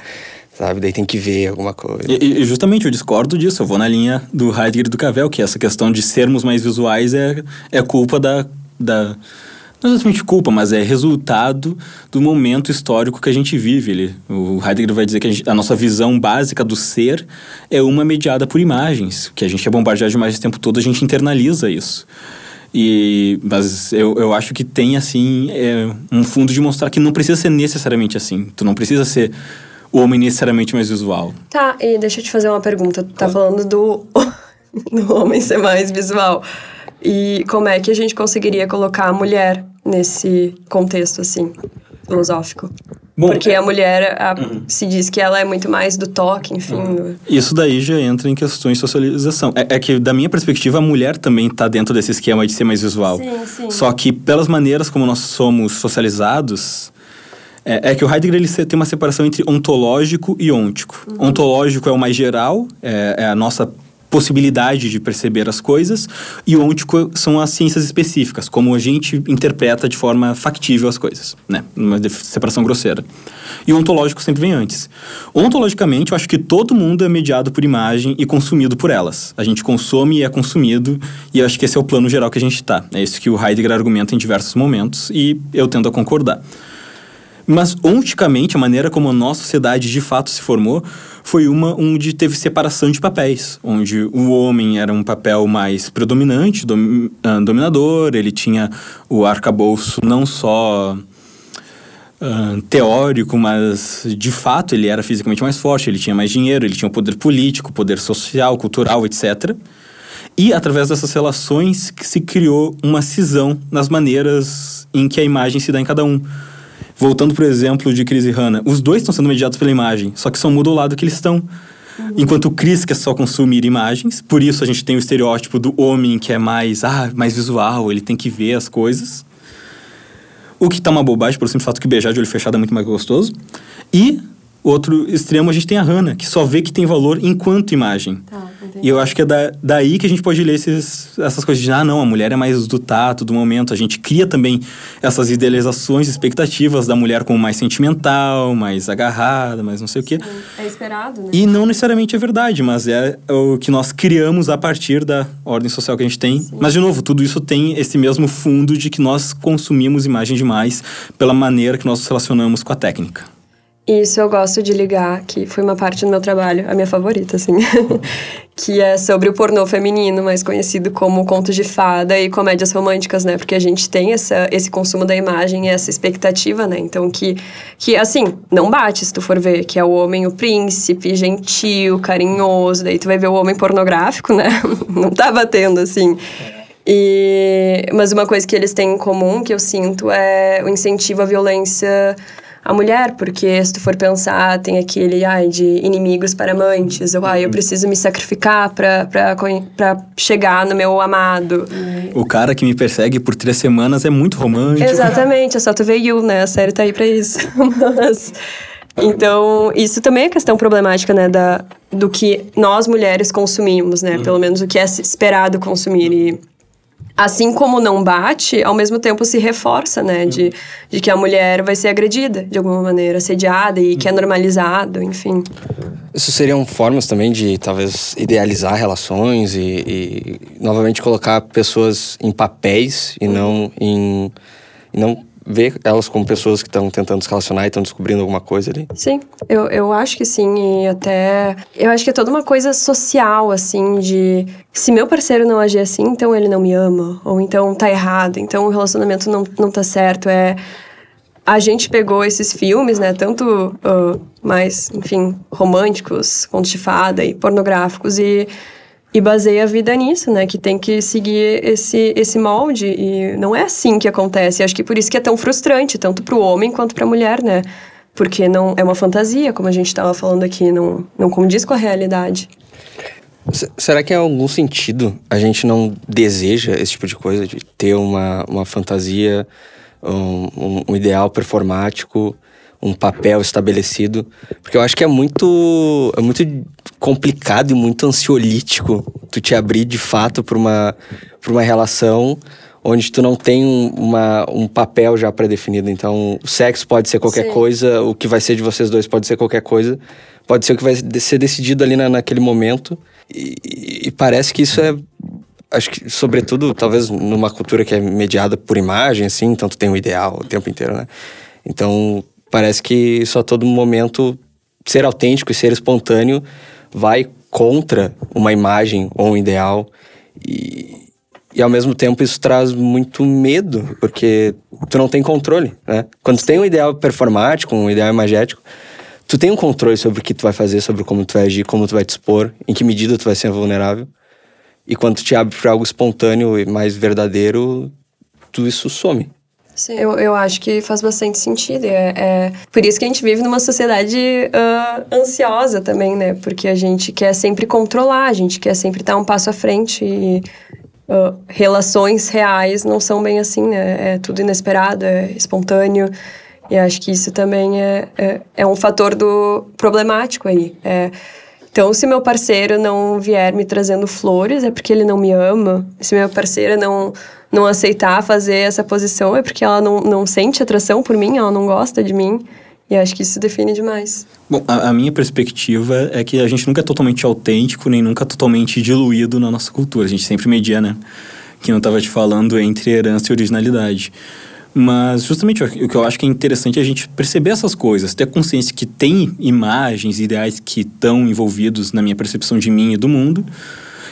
É sabe? Daí tem que ver alguma coisa. E, e, justamente eu discordo disso, eu vou na linha do Heidegger e do Cavell, que essa questão de sermos mais visuais é, é culpa da, da... Não exatamente culpa, mas é resultado do momento histórico que a gente vive. Ele, o Heidegger vai dizer que a, gente, a nossa visão básica do ser é uma mediada por imagens, que a gente é bombardeado de imagens o tempo todo, a gente internaliza isso. E, mas eu, eu acho que tem, assim, é, um fundo de mostrar que não precisa ser necessariamente assim. Tu não precisa ser o homem necessariamente mais visual. Tá, e deixa eu te fazer uma pergunta. Tu tá falando do, do homem ser mais visual. E como é que a gente conseguiria colocar a mulher nesse contexto, assim, filosófico? Bom, Porque é- a mulher a- se diz que ela é muito mais do toque, enfim. do- Isso daí já entra em questões de socialização. É, é que, da minha perspectiva, a mulher também está dentro desse esquema de ser mais visual. Sim, sim. Só que, pelas maneiras como nós somos socializados, é, é que o Heidegger ele tem uma separação entre ontológico e ôntico. Uhum. Ontológico é o mais geral, é, é a nossa possibilidade de perceber as coisas, e ôntico são as ciências específicas, como a gente interpreta de forma factível as coisas, né? Uma separação grosseira. E o ontológico sempre vem antes. Ontologicamente, eu acho que todo mundo é mediado por imagem e consumido por elas. A gente consome e é consumido, e eu acho que esse é o plano geral que a gente está. É isso que o Heidegger argumenta em diversos momentos, e eu tendo a concordar. Mas, onticamente, a maneira como a nossa sociedade de fato se formou foi uma onde teve separação de papéis, onde o homem era um papel mais predominante, dom- ah, dominador, ele tinha o arcabouço não só ah, teórico, mas de fato ele era fisicamente mais forte, ele tinha mais dinheiro, ele tinha o poder político, poder social, cultural, etc. E através dessas relações que se criou uma cisão nas maneiras em que a imagem se dá em cada um. Voltando pro exemplo de Chris e Hannah, os dois estão sendo mediados pela imagem, só que só muda o lado que eles estão. Enquanto o Chris quer só consumir imagens, por isso a gente tem o estereótipo do homem que é mais, ah, mais visual, ele tem que ver as coisas. O que tá uma bobagem, pelo simples fato que beijar de olho fechado é muito mais gostoso. E, outro extremo, a gente tem a Hannah, que só vê que tem valor enquanto imagem. Tá. E eu acho que é da, daí que a gente pode ler esses, essas coisas de, ah, não, a mulher é mais do tato, do momento. A gente cria também essas idealizações, expectativas da mulher como mais sentimental, mais agarrada, mais não sei o quê. É esperado, né? E não necessariamente é verdade, mas é o que nós criamos a partir da ordem social que a gente tem. Mas, de novo, tudo isso tem esse mesmo fundo de que nós consumimos imagem demais pela maneira que nós nos relacionamos com a técnica. Isso eu gosto de ligar, que foi uma parte do meu trabalho, a minha favorita, assim, que é sobre o pornô feminino, mais conhecido como contos de fada e comédias românticas, né? Porque a gente tem essa, esse consumo da imagem e essa expectativa, né? Então, que, que, assim, não bate se tu for ver, que é o homem o príncipe, gentil, carinhoso, daí tu vai ver o homem pornográfico, né? Não tá batendo, assim. E, mas uma coisa que eles têm em comum, que eu sinto, é o incentivo à violência à mulher, porque se tu for pensar, tem aquele, ai, de inimigos para amantes, ou ai, eu preciso me sacrificar pra chegar no meu amado. O cara que me persegue por três semanas é muito romântico. Exatamente, é só tu ver You, né? A série tá aí pra isso. Mas, então, isso também é questão problemática, né? Da, do que nós mulheres consumimos, né? Pelo menos o que é esperado consumir. E assim como não bate, ao mesmo tempo se reforça, né? De, de que a mulher vai ser agredida de alguma maneira, assediada e que é normalizado, enfim. Isso seriam formas também de talvez idealizar relações e, e novamente colocar pessoas em papéis e não em e não ver elas como pessoas que estão tentando se relacionar e estão descobrindo alguma coisa ali. Sim, eu, eu acho que sim, e até. Eu acho que é toda uma coisa social, assim, de. Se meu parceiro não agir assim, então ele não me ama, ou então tá errado, então o relacionamento não, não tá certo. É. A gente pegou esses filmes, né, tanto ah, mais, enfim, românticos, contos de fada e pornográficos, e, e baseia a vida nisso, né, que tem que seguir esse, esse molde, e não é assim que acontece. Acho que por isso que é tão frustrante, tanto pro homem quanto pra mulher, né, porque não é uma fantasia, como a gente estava falando aqui, não, não condiz com a realidade. S- Será que em algum sentido a gente não deseja esse tipo de coisa, de ter uma, uma fantasia, um- um ideal performático, um papel estabelecido? Porque eu acho que é muito, é muito complicado e muito ansiolítico tu te abrir de fato para uma, pra uma relação onde tu não tem um, uma, um papel já pré-definido. Então, o sexo pode ser qualquer Sim. coisa, o que vai ser de vocês dois pode ser qualquer coisa, pode ser o que vai ser decidido ali na, naquele momento. E, e parece que isso é. Acho que, sobretudo, talvez numa cultura que é mediada por imagem, assim, então tu tem o ideal o tempo inteiro, né? Então, parece que só a todo momento ser autêntico e ser espontâneo vai contra uma imagem ou um ideal. E, E ao mesmo tempo isso traz muito medo, porque tu não tem controle, né? Quando tu tem um ideal performático, um ideal imagético, tu tem um controle sobre o que tu vai fazer, sobre como tu vai agir, como tu vai te expor, em que medida tu vai ser vulnerável. E quando tu te abre para algo espontâneo e mais verdadeiro, tudo isso some. Sim, eu, eu acho que faz bastante sentido. É, é por isso que a gente vive numa sociedade uh, ansiosa também, né? Porque a gente quer sempre controlar, a gente quer sempre estar um passo à frente e uh, relações reais não são bem assim, né? É tudo inesperado, é espontâneo. E acho que isso também é, é, é um fator do problemático aí. É, então, se meu parceiro não vier me trazendo flores, é porque ele não me ama. Se minha parceira não não aceitar fazer essa posição é porque ela não, não sente atração por mim, ela não gosta de mim. E acho que isso define demais. Bom, a, a, minha perspectiva é que a gente nunca é totalmente autêntico, nem nunca totalmente diluído na nossa cultura. A gente sempre media, né? Que não estava te falando entre herança e originalidade. Mas justamente o que eu acho que é interessante é a gente perceber essas coisas, ter consciência que tem imagens, ideais que estão envolvidos na minha percepção de mim e do mundo,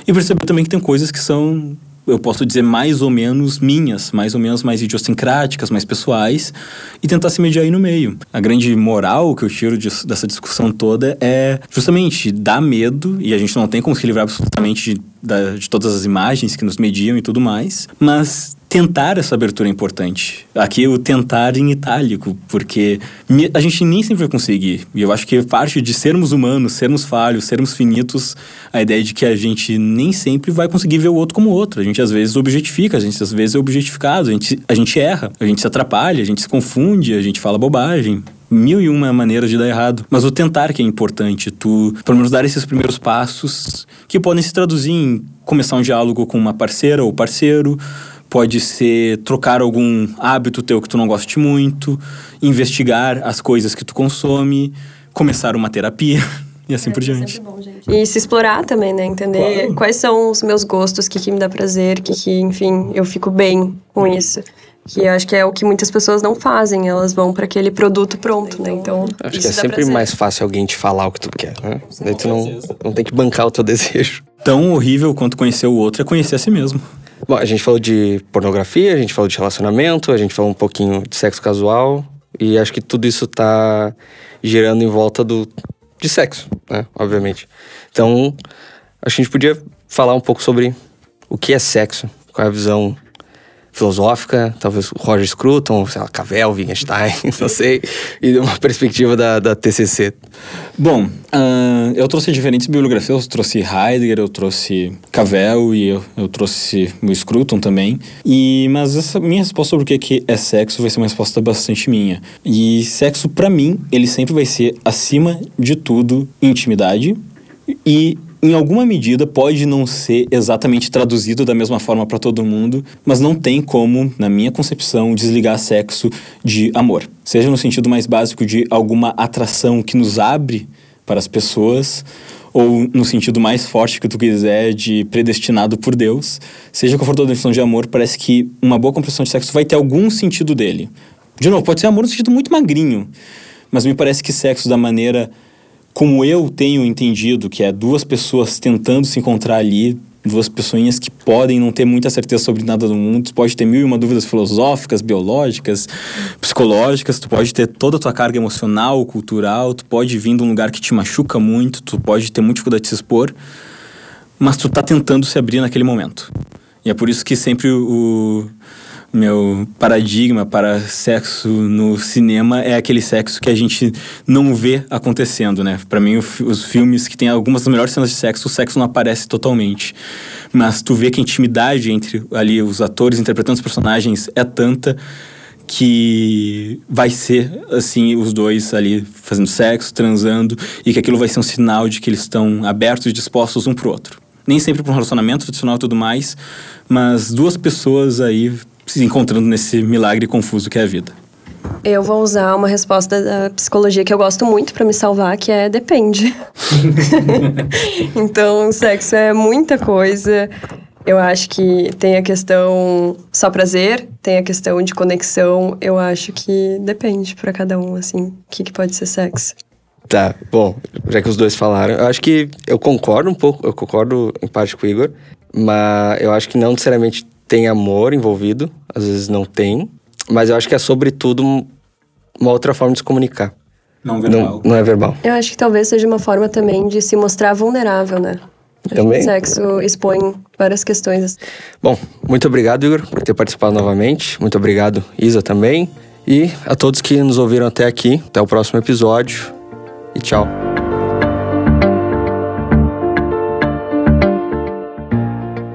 e perceber também que tem coisas que são eu posso dizer, mais ou menos minhas, mais ou menos mais idiosincráticas, mais pessoais, e tentar se mediar aí no meio. A grande moral que eu tiro dessa discussão toda é justamente dar medo, e a gente não tem como se livrar absolutamente de, de todas as imagens que nos mediam e tudo mais, mas tentar essa abertura é importante. Aqui o tentar em itálico, porque a gente nem sempre vai conseguir. E eu acho que parte de sermos humanos, sermos falhos, sermos finitos, a ideia de que a gente nem sempre vai conseguir ver o outro como outro. A gente às vezes objetifica, a gente às vezes é objetificado, a gente, a gente erra, a gente se atrapalha, a gente se confunde, a gente fala bobagem mil e uma maneiras de dar errado. Mas o tentar que é importante, tu pelo menos dar esses primeiros passos que podem se traduzir em começar um diálogo com uma parceira ou parceiro, pode ser trocar algum hábito teu que tu não goste muito, investigar as coisas que tu consome, começar uma terapia. E assim é, por diante. Bom, e se explorar também, né? Entender claro. quais são os meus gostos, o que, que me dá prazer, o que, que, enfim, eu fico bem com isso. Que acho que é o que muitas pessoas não fazem, elas vão para aquele produto pronto, né? Então. Acho que é sempre prazer. mais fácil alguém te falar o que tu quer, né? Daí tu não, não tem que bancar o teu desejo. Tão horrível quanto conhecer o outro é conhecer a si mesmo. Bom, a gente falou de pornografia, a gente falou de relacionamento, a gente falou um pouquinho de sexo casual. E acho que tudo isso tá girando em volta do, de sexo, né? Obviamente. Então, acho que a gente podia falar um pouco sobre o que é sexo, qual é a visão filosófica, talvez Roger Scruton, sei lá, Cavell, Wittgenstein, não sei, e uma perspectiva da, da TCC. Bom, uh, eu trouxe diferentes bibliografias, eu trouxe Heidegger, eu trouxe Cavell e eu, eu trouxe o Scruton também, e, mas essa minha resposta sobre o que é sexo vai ser uma resposta bastante minha. E sexo, para mim, ele sempre vai ser, acima de tudo, intimidade e em alguma medida pode não ser exatamente traduzido da mesma forma para todo mundo, mas não tem como, na minha concepção, desligar sexo de amor. Seja no sentido mais básico de alguma atração que nos abre para as pessoas, ou no sentido mais forte que tu quiser de predestinado por Deus, seja qual for a definição de amor, parece que uma boa compreensão de sexo vai ter algum sentido dele. De novo, pode ser amor no sentido muito magrinho, mas me parece que sexo da maneira como eu tenho entendido, que é duas pessoas tentando se encontrar ali, duas pessoinhas que podem não ter muita certeza sobre nada do mundo, tu pode ter mil e uma dúvidas filosóficas, biológicas, psicológicas, tu pode ter toda a tua carga emocional, cultural, tu pode vir de um lugar que te machuca muito, tu pode ter muita dificuldade de se expor, mas tu tá tentando se abrir naquele momento. E é por isso que sempre o, meu paradigma para sexo no cinema é aquele sexo que a gente não vê acontecendo, né? Para mim, os filmes que tem algumas das melhores cenas de sexo, o sexo não aparece totalmente. Mas tu vê que a intimidade entre ali os atores interpretando os personagens é tanta que vai ser assim os dois ali fazendo sexo, transando e que aquilo vai ser um sinal de que eles estão abertos e dispostos um pro outro. Nem sempre para um relacionamento tradicional e tudo mais, mas duas pessoas aí se encontrando nesse milagre confuso que é a vida? Eu vou usar uma resposta da psicologia que eu gosto muito para me salvar, que é depende. então, sexo é muita coisa. Eu acho que tem a questão só prazer, tem a questão de conexão. Eu acho que depende para cada um, assim, o que, que pode ser sexo. Tá, bom, já que os dois falaram, eu acho que eu concordo um pouco, eu concordo em parte com o Igor, mas eu acho que não necessariamente tem amor envolvido, às vezes não tem. Mas eu acho que é, sobretudo, uma outra forma de se comunicar. Não verbal. Não, não é verbal. Eu acho que talvez seja uma forma também de se mostrar vulnerável, né? Acho Também. que O sexo expõe várias questões. Bom, muito obrigado, Igor, por ter participado novamente. Muito obrigado, Isa, também. E a todos que nos ouviram até aqui. Até o próximo episódio. E tchau.